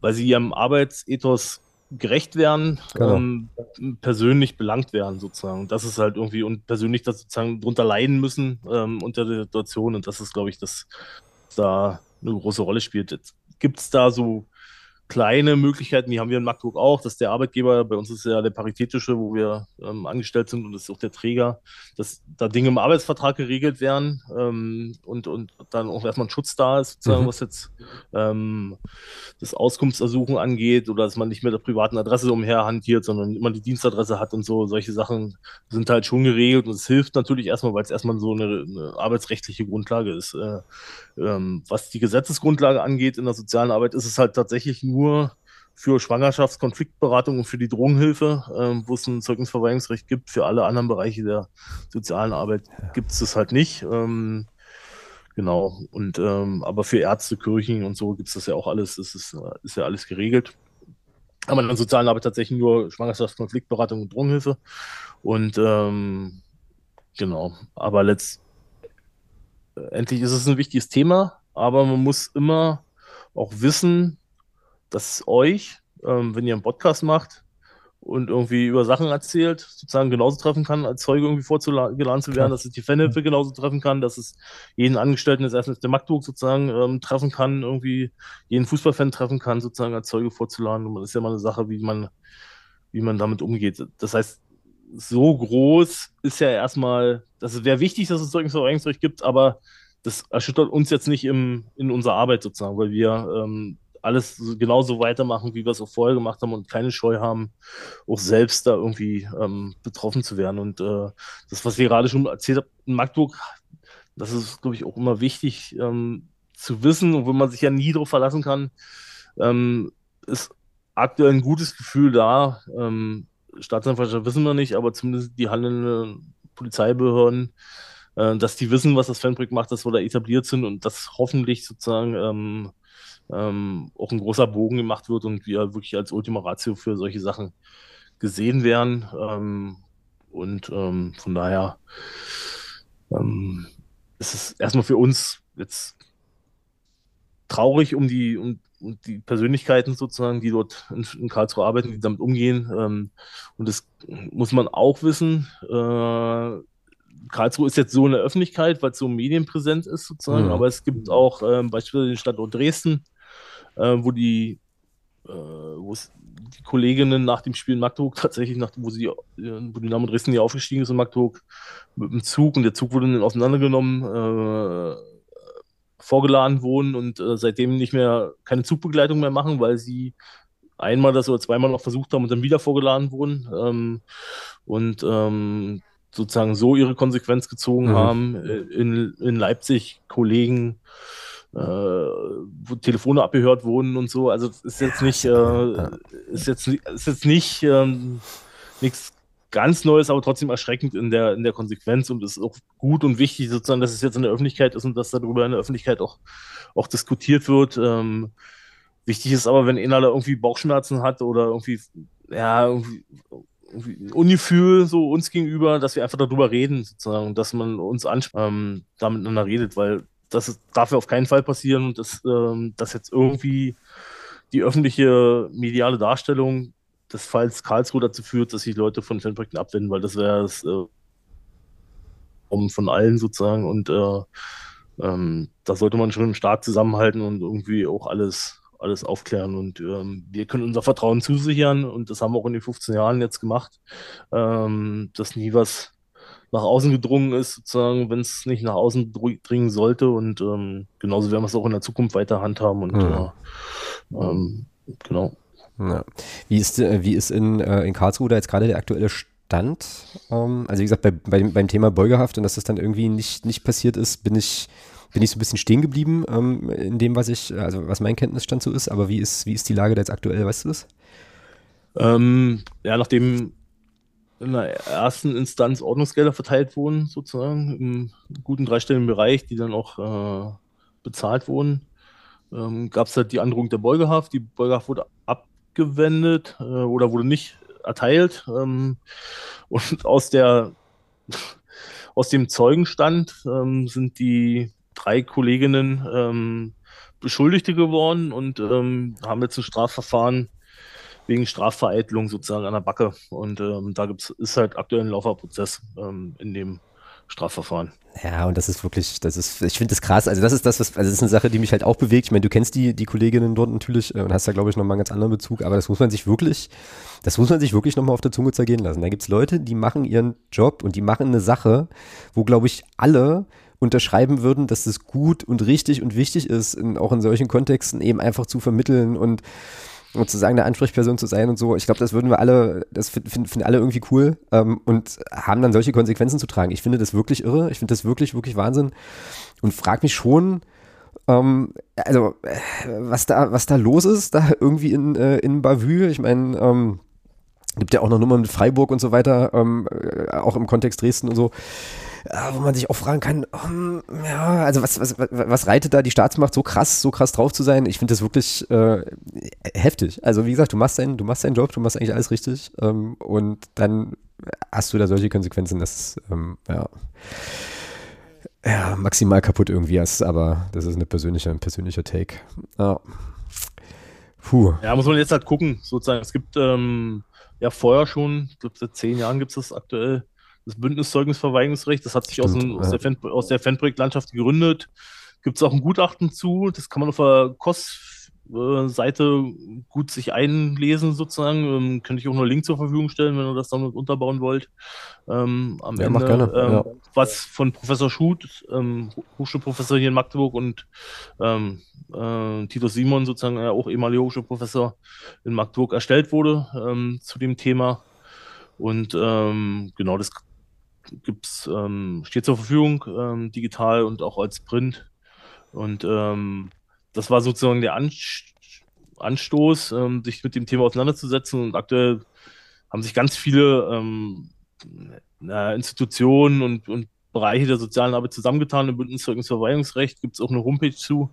weil sie ihrem Arbeitsethos gerecht werden, genau. ähm, persönlich belangt werden sozusagen. Das ist halt irgendwie und persönlich das sozusagen drunter leiden müssen ähm, unter der Situation und das ist, glaube ich, das da eine große Rolle spielt. Gibt es da so kleine Möglichkeiten, die haben wir in Magdeburg auch, dass der Arbeitgeber, bei uns ist ja der Paritätische, wo wir ähm, angestellt sind und das ist auch der Träger, dass da Dinge im Arbeitsvertrag geregelt werden ähm, und, und dann auch erstmal ein Schutz da ist, sozusagen, mhm. was jetzt ähm, das Auskunftsersuchen angeht oder dass man nicht mit der privaten Adresse umherhantiert, sondern immer die Dienstadresse hat und so. Solche Sachen sind halt schon geregelt und es hilft natürlich erstmal, weil es erstmal so eine, eine arbeitsrechtliche Grundlage ist. Äh, ähm, was die Gesetzesgrundlage angeht in der sozialen Arbeit, ist es halt tatsächlich nur für Schwangerschaftskonfliktberatung und für die Drogenhilfe, ähm, wo es ein Zeugnisverweigerungsrecht gibt. Für alle anderen Bereiche der sozialen Arbeit gibt es das halt nicht. Ähm, genau. Und ähm, aber für Ärzte, Kirchen und so gibt es das ja auch alles. Das ist, ist ja alles geregelt. Aber in der sozialen Arbeit tatsächlich nur Schwangerschaftskonfliktberatung und Drogenhilfe. Und ähm, genau, aber letztendlich ist es ein wichtiges Thema, aber man muss immer auch wissen, dass euch, ähm, wenn ihr einen Podcast macht, und irgendwie über Sachen erzählt, sozusagen genauso treffen kann, als Zeuge irgendwie vorgeladen zu werden, dass es die Fanhilfe genauso treffen kann, dass es jeden Angestellten des ersten der Magdeburg sozusagen ähm, treffen kann, irgendwie jeden Fußballfan treffen kann, sozusagen als Zeuge vorzuladen. Und das ist ja mal eine Sache, wie man, wie man damit umgeht. Das heißt, so groß ist ja erstmal, das wäre wichtig, dass es Zeugnisverweigerungsrecht gibt, aber das erschüttert uns jetzt nicht im, in unserer Arbeit sozusagen, weil wir ähm, alles genauso weitermachen, wie wir es auch vorher gemacht haben und keine Scheu haben, auch selbst da irgendwie ähm, betroffen zu werden. Und äh, das, was wir gerade schon erzählt haben, in Magdeburg, das ist, glaube ich, auch immer wichtig ähm, zu wissen, wo man sich ja nie darauf verlassen kann, ähm, ist aktuell ein gutes Gefühl da. Ähm, Staatsanwaltschaft wissen wir nicht, aber zumindest die handelnden Polizeibehörden, äh, dass die wissen, was das Fanbrick macht, dass wir da etabliert sind und das hoffentlich sozusagen ähm, ähm, auch ein großer Bogen gemacht wird und wir wirklich als Ultima Ratio für solche Sachen gesehen werden. Ähm, und ähm, von daher ähm, ist es erstmal für uns jetzt traurig um die, um, um die Persönlichkeiten sozusagen, die dort in, in Karlsruhe arbeiten, die damit umgehen. Ähm, und das muss man auch wissen. Äh, Karlsruhe ist jetzt so in der Öffentlichkeit, weil es so medienpräsent ist sozusagen, mhm. aber es gibt auch ähm, beispielsweise den Standort Dresden, äh, wo die äh, wo es die Kolleginnen nach dem Spiel in Magdeburg tatsächlich, nach, wo, sie, äh, wo die Dynamo Dresden ja aufgestiegen ist in Magdeburg, mit dem Zug und der Zug wurde dann auseinandergenommen, äh, vorgeladen wurden und äh, seitdem nicht mehr keine Zugbegleitung mehr machen, weil sie einmal das oder zweimal noch versucht haben und dann wieder vorgeladen wurden ähm, und ähm, sozusagen so ihre Konsequenz gezogen mhm. haben. Äh, in, in Leipzig Kollegen äh, wo Telefone abgehört wurden und so. Also ist jetzt nicht, äh, ist jetzt, ist jetzt nicht ähm, nichts ganz Neues, aber trotzdem erschreckend in der, in der Konsequenz und es ist auch gut und wichtig sozusagen, dass es jetzt in der Öffentlichkeit ist und dass darüber in der Öffentlichkeit auch, auch diskutiert wird. Ähm, wichtig ist aber, wenn einer da irgendwie Bauchschmerzen hat oder irgendwie, ja, irgendwie, irgendwie Ungefühl so uns gegenüber, dass wir einfach darüber reden, sozusagen, dass man uns ähm, da miteinander redet, weil das darf ja auf keinen Fall passieren dass, ähm, dass jetzt irgendwie die öffentliche mediale Darstellung des Falls Karlsruhe dazu führt, dass sich Leute von Fanprojekten abwenden, weil das wäre es äh, von allen sozusagen und äh, ähm, da sollte man schon stark zusammenhalten und irgendwie auch alles, alles aufklären und ähm, wir können unser Vertrauen zusichern und das haben wir auch in den 15 Jahren jetzt gemacht, ähm, dass nie was nach außen gedrungen ist, sozusagen, wenn es nicht nach außen dringen sollte. Und ähm, genauso werden wir es auch in der Zukunft weiter handhaben. Und mhm. äh, ähm, genau. Ja. Wie ist, äh, wie ist in, äh, in Karlsruhe da jetzt gerade der aktuelle Stand? Ähm, also wie gesagt, bei, bei, beim Thema Beugehaft und dass das dann irgendwie nicht, nicht passiert ist, bin ich, bin ich so ein bisschen stehen geblieben ähm, in dem, was ich, also was mein Kenntnisstand so ist. Aber wie ist, wie ist die Lage da jetzt aktuell, weißt du das? Ähm, ja, nachdem in der ersten Instanz Ordnungsgelder verteilt wurden, sozusagen, im guten dreistelligen Bereich, die dann auch äh, bezahlt wurden. Ähm, Gab es halt die Androhung der Beugehaft. Die Beugehaft wurde abgewendet äh, oder wurde nicht erteilt. Ähm, und aus der aus dem Zeugenstand ähm, sind die drei Kolleginnen ähm, Beschuldigte geworden und ähm, haben jetzt ein Strafverfahren wegen Strafvereitelung sozusagen an der Backe. Und ähm, da gibt's, ist halt aktuell ein Lauferprozess ähm, in dem Strafverfahren. Ja, und das ist wirklich, das ist, ich finde das krass. Also das ist das, was, also das ist eine Sache, die mich halt auch bewegt. Ich meine, du kennst die, die Kolleginnen dort natürlich äh, und hast da, glaube ich, nochmal einen ganz anderen Bezug, aber das muss man sich wirklich, das muss man sich wirklich nochmal auf der Zunge zergehen lassen. Da gibt's Leute, die machen ihren Job und die machen eine Sache, wo, glaube ich, alle unterschreiben würden, dass es gut und richtig und wichtig ist, in, auch in solchen Kontexten eben einfach zu vermitteln und sozusagen eine Ansprechperson zu sein und so. Ich glaube, das würden wir alle, das finden find alle irgendwie cool ähm, und haben dann solche Konsequenzen zu tragen. Ich finde das wirklich irre. Ich finde das wirklich, wirklich Wahnsinn und frage mich schon, ähm, also äh, was da, was da los ist, da irgendwie in, äh, in Bavü. Ich meine, ähm, gibt ja auch noch Nummern mit Freiburg und so weiter, ähm, äh, auch im Kontext Dresden und so. Wo man sich auch fragen kann, um, ja, also was, was, was reitet da die Staatsmacht so krass, so krass drauf zu sein? Ich finde das wirklich äh, heftig. Also wie gesagt, du machst deinen, du machst deinen Job, du machst eigentlich alles richtig ähm, und dann hast du da solche Konsequenzen, dass ähm, ja, ja, maximal kaputt irgendwie ist, aber das ist eine persönliche, ein persönlicher Take. Ja. Puh. Ja, muss man jetzt halt gucken, sozusagen. Es gibt ähm, ja vorher schon, ich glaube seit zehn Jahren gibt es das aktuell, das Bündniszeugnisverweigerungsrecht. Das hat sich aus, ein, aus, der Fan, aus der Fanprojektlandschaft gegründet. Gibt es auch ein Gutachten zu, das kann man auf der KOS äh, gut sich einlesen sozusagen. Ähm, könnte ich auch noch einen Link zur Verfügung stellen, wenn ihr das dann unterbauen wollt. Ähm, am ja, Ende, gerne. Ähm, ja. was von Professor Schut, ähm, Hochschulprofessor hier in Magdeburg und ähm, äh, Titus Simon sozusagen äh, auch ehemaliger Hochschulprofessor in Magdeburg erstellt wurde ähm, zu dem Thema. Und ähm, genau das gibt's, ähm, steht zur Verfügung, ähm, digital und auch als Print. Und ähm, das war sozusagen der Anstoß, ähm, sich mit dem Thema auseinanderzusetzen. Und aktuell haben sich ganz viele ähm, Institutionen und, und Bereiche der sozialen Arbeit zusammengetan. Im Bündniszeugnisverweigerungsrecht gibt es auch eine Homepage zu,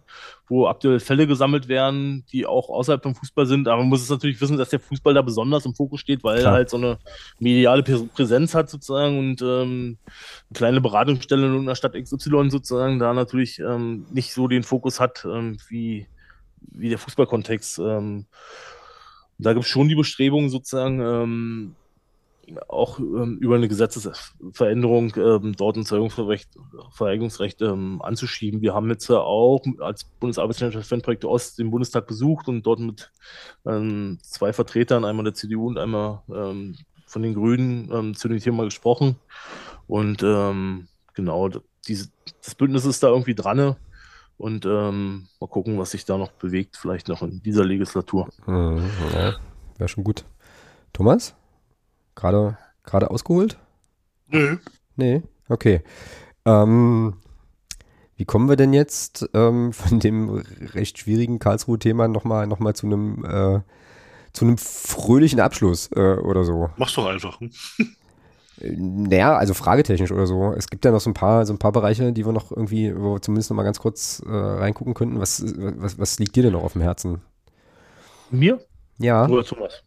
wo aktuell Fälle gesammelt werden, die auch außerhalb vom Fußball sind. Aber man muss es natürlich wissen, dass der Fußball da besonders im Fokus steht, weil Klar. er halt so eine mediale Präsenz hat sozusagen und ähm, eine kleine Beratungsstelle in der Stadt XY sozusagen da natürlich ähm, nicht so den Fokus hat ähm, wie, wie der Fußballkontext. Ähm, da gibt es schon die Bestrebungen sozusagen, ähm, auch ähm, über eine Gesetzesveränderung ähm, dort ein Zeugungsverweigerungsrecht ähm, anzuschieben. Wir haben jetzt auch als Bundesarbeitsgemeinschaft Ost den Bundestag besucht und dort mit ähm, zwei Vertretern, einmal der CDU und einmal ähm, von den Grünen, ähm, zu dem Thema gesprochen. Und genau, diese, das Bündnis ist da irgendwie dran. Und mal gucken, was sich da noch bewegt, vielleicht noch in dieser Legislatur. Mhm, ja, wäre schon gut. Thomas? Gerade, gerade ausgeholt? Nö. Nee, okay. Ähm, wie kommen wir denn jetzt ähm, von dem recht schwierigen Karlsruhe-Thema nochmal noch mal zu einem äh, zu einem fröhlichen Abschluss äh, oder so? Mach's doch einfach. Hm? Naja, also fragetechnisch oder so. Es gibt ja noch so ein paar, so ein paar Bereiche, die wir noch irgendwie, wo wir zumindest noch mal ganz kurz äh, reingucken könnten. Was, was, was liegt dir denn noch auf dem Herzen? Mir? Ja. Oder Thomas?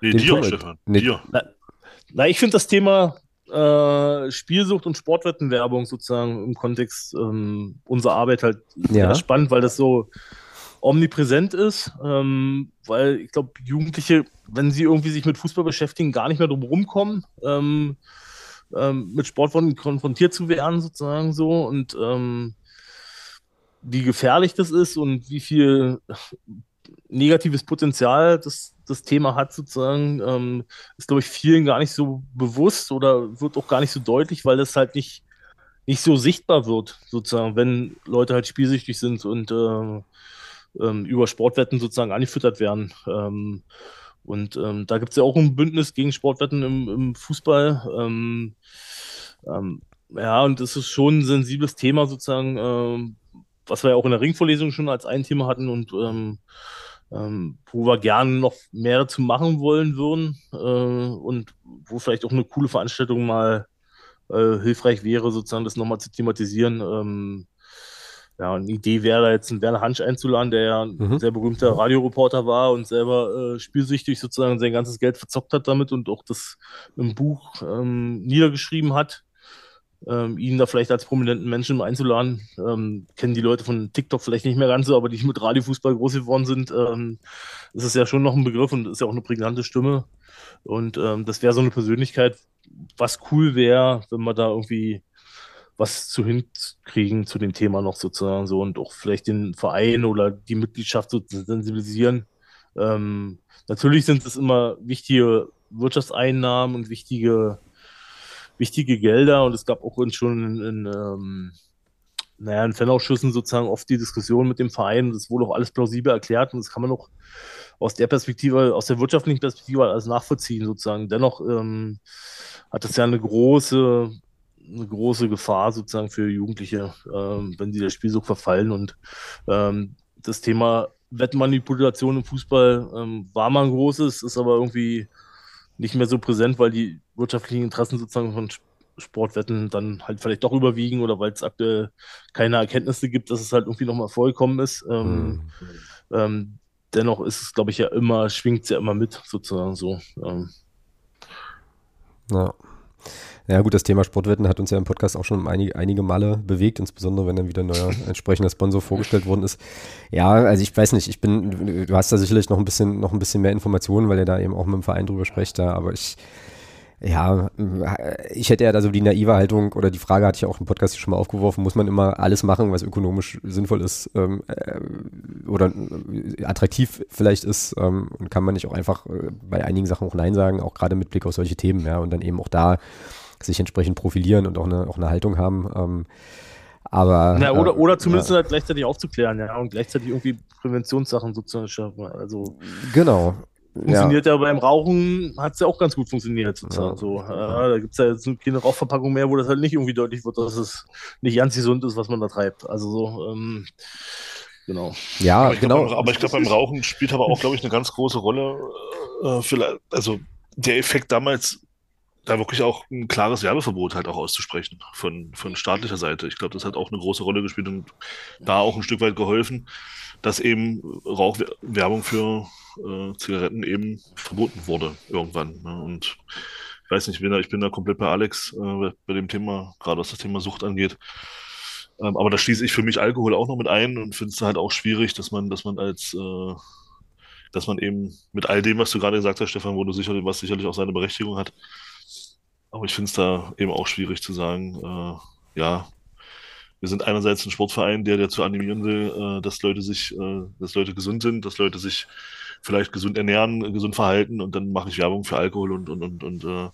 Nee, dir, Thomas. Stefan. Nee. Dir. Na, na, ich finde das Thema äh, Spielsucht und Sportwettenwerbung sozusagen im Kontext ähm, unserer Arbeit halt ja. spannend, weil das so omnipräsent ist, ähm, weil ich glaube, Jugendliche, wenn sie irgendwie sich mit Fußball beschäftigen, gar nicht mehr drum rumkommen, ähm, ähm, mit Sportwetten konfrontiert zu werden, sozusagen so und ähm, wie gefährlich das ist und wie viel negatives Potenzial das, das Thema hat, sozusagen, ähm, ist, glaube ich, vielen gar nicht so bewusst oder wird auch gar nicht so deutlich, weil das halt nicht, nicht so sichtbar wird, sozusagen, wenn Leute halt spielsüchtig sind und äh, ähm, über Sportwetten sozusagen angefüttert werden. Ähm, und ähm, da gibt es ja auch ein Bündnis gegen Sportwetten im, im Fußball. Ähm, ähm, ja, und das ist schon ein sensibles Thema sozusagen, ähm, was wir ja auch in der Ringvorlesung schon als ein Thema hatten und ähm, wo wir gerne noch mehr zu machen wollen würden äh, und wo vielleicht auch eine coole Veranstaltung mal äh, hilfreich wäre, sozusagen das nochmal zu thematisieren. Ähm, ja, eine Idee wäre jetzt einen Werner Hansch einzuladen, der ja ein mhm. sehr berühmter Radioreporter war und selber äh, spielsüchtig sozusagen sein ganzes Geld verzockt hat damit und auch das im Buch ähm, niedergeschrieben hat ähm, ihn da vielleicht als prominenten Menschen einzuladen. Ähm, kennen die Leute von TikTok vielleicht nicht mehr ganz so, aber die mit Radiofußball groß geworden sind, ähm, ist ja schon noch ein Begriff und ist ja auch eine prägnante Stimme. Und ähm, das wäre so eine Persönlichkeit, was cool wäre, wenn wir da irgendwie was zu hinkriegen zu dem Thema noch sozusagen so und auch vielleicht den Verein oder die Mitgliedschaft so zu sensibilisieren. Ähm, natürlich sind es immer wichtige Wirtschaftseinnahmen und wichtige wichtige Gelder und es gab auch schon in, in ähm, naja, in Fanausschüssen sozusagen oft die Diskussion mit dem Verein. Das wurde auch alles plausibel erklärt und das kann man auch aus der Perspektive, aus der wirtschaftlichen Perspektive alles nachvollziehen sozusagen. Dennoch ähm, hat das ja eine große, eine große Gefahr sozusagen für Jugendliche, ähm, wenn sie der Spielsucht verfallen und ähm, das Thema Wettmanipulation im Fußball ähm, war mal ein großes, ist aber irgendwie nicht mehr so präsent, weil die wirtschaftlichen Interessen sozusagen von Sportwetten dann halt vielleicht doch überwiegen oder weil es aktuell keine Erkenntnisse gibt, dass es halt irgendwie nochmal vorgekommen ist. Ähm, hm. ähm, dennoch ist es, glaube ich, ja immer, schwingt es ja immer mit, sozusagen so. Ähm. Ja. Ja gut, das Thema Sportwetten hat uns ja im Podcast auch schon einige, einige Male bewegt, insbesondere wenn dann wieder ein neuer entsprechender Sponsor vorgestellt worden ist. Ja, also ich weiß nicht, ich bin, du hast da sicherlich noch ein bisschen, noch ein bisschen mehr Informationen, weil ihr da eben auch mit dem Verein drüber sprecht da, aber ich, ja, ich hätte ja da so die naive Haltung oder die Frage hatte ich auch im Podcast schon mal aufgeworfen, muss man immer alles machen, was ökonomisch sinnvoll ist ähm, äh, oder äh, attraktiv vielleicht ist ähm, und kann man nicht auch einfach äh, bei einigen Sachen auch Nein sagen, auch gerade mit Blick auf solche Themen, ja, und dann eben auch da sich entsprechend profilieren und auch eine, auch eine Haltung haben. Ähm, aber, Na, oder, äh, oder zumindest ja. halt gleichzeitig aufzuklären, ja, und gleichzeitig irgendwie Präventionssachen sozusagen schaffen. Also genau. Funktioniert ja, ja beim Rauchen, hat es ja auch ganz gut funktioniert sozusagen. Ja. So, äh, da gibt es ja jetzt keine Rauchverpackung mehr, wo das halt nicht irgendwie deutlich wird, dass es nicht ganz gesund ist, was man da treibt. Also so, ähm, genau. Ja, aber genau. Glaub, aber ich glaube, beim Rauchen spielt aber auch, glaube ich, eine ganz große Rolle. Äh, für, also der Effekt damals da wirklich auch ein klares Werbeverbot halt auch auszusprechen von, von staatlicher Seite. Ich glaube, das hat auch eine große Rolle gespielt und da auch ein Stück weit geholfen, dass eben Rauchwerbung für äh, Zigaretten eben verboten wurde irgendwann. Ne? Und ich weiß nicht, ich bin da, ich bin da komplett bei Alex äh, bei dem Thema, gerade was das Thema Sucht angeht. Ähm, aber da schließe ich für mich Alkohol auch noch mit ein und finde es halt auch schwierig, dass man, dass man als äh, dass man eben mit all dem, was du gerade gesagt hast, Stefan, wo du sicherlich, was sicherlich auch seine Berechtigung hat, aber ich finde es da eben auch schwierig zu sagen, äh, ja, wir sind einerseits ein Sportverein, der dazu animieren will, äh, dass Leute sich, äh, dass Leute gesund sind, dass Leute sich vielleicht gesund ernähren, gesund verhalten und dann mache ich Werbung für Alkohol und, und, und, und, äh,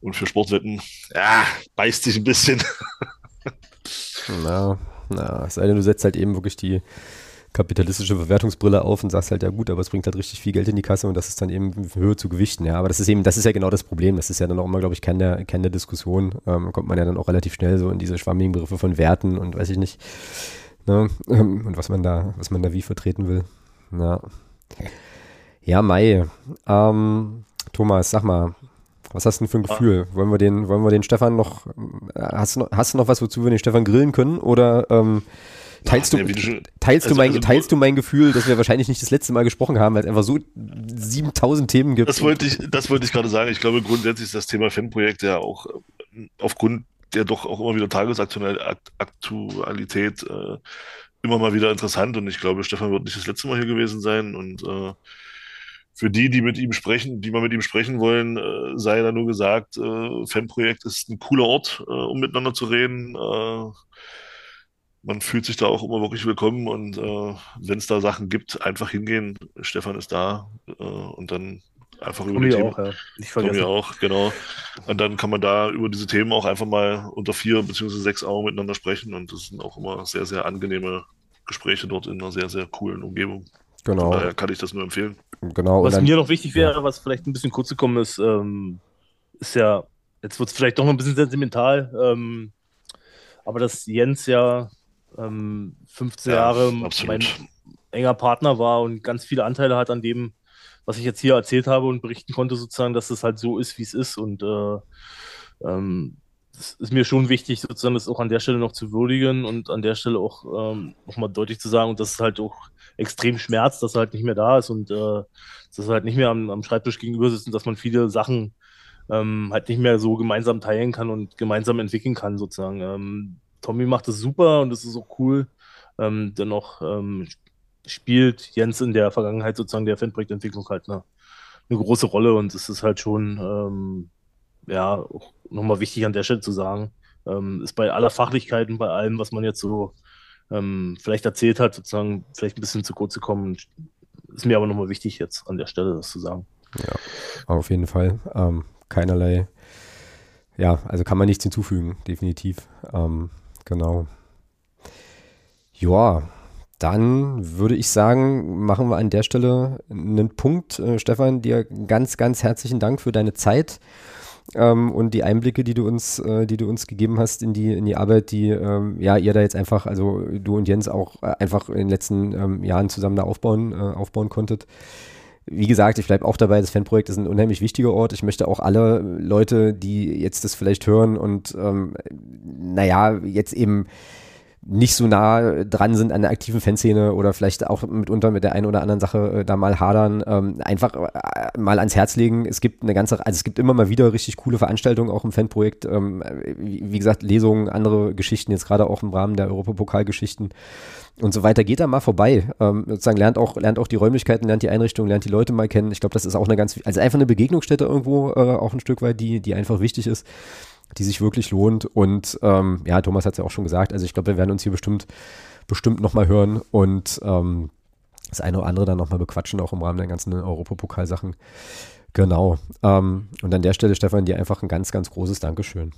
und für Sportwetten. Ja, beißt sich ein bisschen. na, na, es sei denn, du setzt halt eben wirklich die, kapitalistische Verwertungsbrille auf und sagst halt, ja gut, aber es bringt halt richtig viel Geld in die Kasse und das ist dann eben Höhe zu gewichten, ja. Aber das ist eben, das ist ja genau das Problem. Das ist ja dann auch immer, glaube ich, Kern der, Kern der Diskussion. Ähm, kommt man ja dann auch relativ schnell so in diese schwammigen Begriffe von Werten und weiß ich nicht. Ne? Und was man da, was man da wie vertreten will. Ja, ja Mai. Ähm, Thomas, sag mal, was hast du denn für ein Gefühl? Wollen wir den, wollen wir den Stefan noch, äh, hast du noch, hast du noch was, wozu wir den Stefan grillen können? Oder ähm, Teilst, du, teilst, also, du mein, also, teilst du mein Gefühl, dass wir wahrscheinlich nicht das letzte Mal gesprochen haben, weil es einfach so 7000 Themen gibt? Das wollte ich, das wollte ich gerade sagen. Ich glaube, grundsätzlich ist das Thema Fanprojekt ja auch äh, aufgrund der doch auch immer wieder Tagesaktualität äh, immer mal wieder interessant. Und ich glaube, Stefan wird nicht das letzte Mal hier gewesen sein. Und äh, für die, die mit ihm sprechen, die mal mit ihm sprechen wollen, äh, sei da nur gesagt, äh, Fanprojekt ist ein cooler Ort, äh, um miteinander zu reden. Man fühlt sich da auch immer wirklich willkommen und äh, wenn es da Sachen gibt, einfach hingehen. Stefan ist da äh, und dann einfach über die Themen. Auch, ja. Nicht vergessen. auch, genau. Und dann kann man da über diese Themen auch einfach mal unter vier beziehungsweise sechs Augen miteinander sprechen und das sind auch immer sehr, sehr angenehme Gespräche dort in einer sehr, sehr coolen Umgebung. Genau. Von daher kann ich das nur empfehlen. Genau. Was dann, mir noch wichtig wäre, ja. was vielleicht ein bisschen kurz gekommen ist, ähm, ist ja, jetzt wird es vielleicht doch noch ein bisschen sentimental, ähm, aber dass Jens ja ähm, 15 ja, Jahre absolut. mein enger Partner war und ganz viele Anteile hat an dem, was ich jetzt hier erzählt habe und berichten konnte, sozusagen, dass es halt so ist, wie es ist. Und äh, ähm, es ist mir schon wichtig, sozusagen das auch an der Stelle noch zu würdigen und an der Stelle auch ähm, nochmal deutlich zu sagen, und dass es halt auch extrem schmerzt, dass er halt nicht mehr da ist und äh, dass er halt nicht mehr am, am Schreibtisch gegenüber sitzt und dass man viele Sachen ähm, halt nicht mehr so gemeinsam teilen kann und gemeinsam entwickeln kann, sozusagen. Ähm, Tommy macht es super und es ist auch cool. Ähm, dennoch ähm, spielt Jens in der Vergangenheit sozusagen der Fanprojektentwicklung halt eine, eine große Rolle und es ist halt schon, ähm, ja, nochmal wichtig an der Stelle zu sagen, ähm, ist bei aller Fachlichkeit und bei allem, was man jetzt so ähm, vielleicht erzählt hat, sozusagen vielleicht ein bisschen zu kurz gekommen. Ist mir aber nochmal wichtig jetzt an der Stelle das zu sagen. Ja, auf jeden Fall. Ähm, keinerlei, ja, also kann man nichts hinzufügen, definitiv. Ähm, Genau. Ja, dann würde ich sagen, machen wir an der Stelle einen Punkt. Äh, Stefan, dir ganz, ganz herzlichen Dank für deine Zeit ähm, und die Einblicke, die du uns, äh, die du uns gegeben hast in die, in die Arbeit, die ähm, ja ihr da jetzt einfach, also du und Jens auch äh, einfach in den letzten ähm, Jahren zusammen da aufbauen, äh, aufbauen konntet. Wie gesagt, ich bleibe auch dabei, das Fanprojekt ist ein unheimlich wichtiger Ort. Ich möchte auch alle Leute, die jetzt das vielleicht hören und ähm, naja, jetzt eben nicht so nah dran sind an der aktiven Fanszene oder vielleicht auch mitunter mit der einen oder anderen Sache äh, da mal hadern, ähm, einfach äh, mal ans Herz legen. Es gibt eine ganze, also es gibt immer mal wieder richtig coole Veranstaltungen auch im Fanprojekt. Ähm, wie, wie, gesagt, Lesungen, andere Geschichten, jetzt gerade auch im Rahmen der Europapokalgeschichten und so weiter. Geht da mal vorbei. Ähm, sozusagen lernt auch, lernt auch die Räumlichkeiten, lernt die Einrichtung, lernt die Leute mal kennen. Ich glaube, das ist auch eine ganz, also einfach eine Begegnungsstätte irgendwo äh, auch ein Stück weit, die, die einfach wichtig ist die sich wirklich lohnt. Und ähm, ja, Thomas hat es ja auch schon gesagt, also ich glaube, wir werden uns hier bestimmt, bestimmt nochmal hören und ähm, das eine oder andere dann nochmal bequatschen, auch im Rahmen der ganzen Europapokalsachen. Genau. Ähm, und an der Stelle, Stefan, dir einfach ein ganz, ganz großes Dankeschön.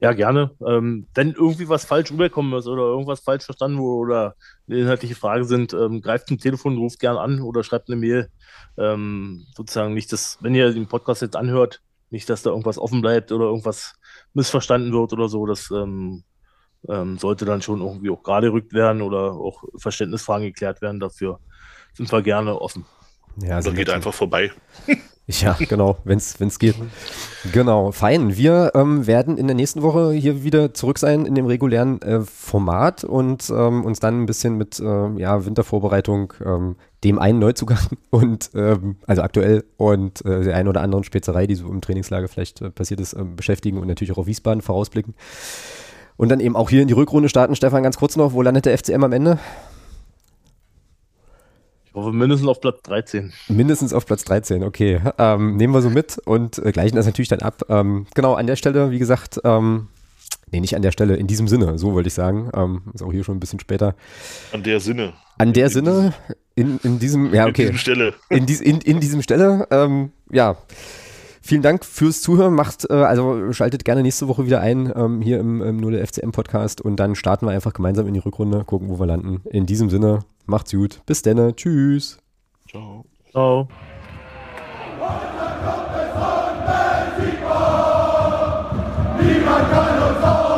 Ja, gerne. Ähm, wenn irgendwie was falsch rüberkommen ist oder irgendwas falsch verstanden wurde oder eine inhaltliche Frage sind, ähm, greift zum Telefon, ruft gerne an oder schreibt eine Mail. Ähm, sozusagen nicht, dass, wenn ihr den Podcast jetzt anhört, nicht, dass da irgendwas offen bleibt oder irgendwas missverstanden wird oder so. Das ähm, ähm, sollte dann schon irgendwie auch gerade rückt werden oder auch Verständnisfragen geklärt werden. Dafür sind wir gerne offen. Ja, dann geht einfach vorbei. Ja, genau, wenn es geht. Genau, fein. Wir ähm, werden in der nächsten Woche hier wieder zurück sein in dem regulären äh, Format und ähm, uns dann ein bisschen mit äh, ja, Wintervorbereitung, ähm, dem einen Neuzugang und ähm, also aktuell und äh, der einen oder anderen Spezerei, die so im Trainingslager vielleicht äh, passiert ist, ähm, beschäftigen und natürlich auch auf Wiesbaden vorausblicken. Und dann eben auch hier in die Rückrunde starten. Stefan, ganz kurz noch, wo landet der FCM am Ende? Ich hoffe, mindestens auf Platz 13. Mindestens auf Platz 13, okay. Ähm, nehmen wir so mit und äh, gleichen das natürlich dann ab. Ähm, genau, an der Stelle, wie gesagt, ähm, nee, nicht an der Stelle, in diesem Sinne, so wollte ich sagen. Ähm, ist auch hier schon ein bisschen später. An der Sinne. An der in Sinne, in, in diesem, ja, okay. In diesem Stelle. In, dies, in, in diesem Stelle, ähm, ja. Vielen Dank fürs Zuhören. Macht, äh, also schaltet gerne nächste Woche wieder ein ähm, hier im, im Nur der FCM Podcast und dann starten wir einfach gemeinsam in die Rückrunde, gucken, wo wir landen. In diesem Sinne, Macht's gut. Bis dann. Tschüss. Ciao. Ciao. Niemand kann uns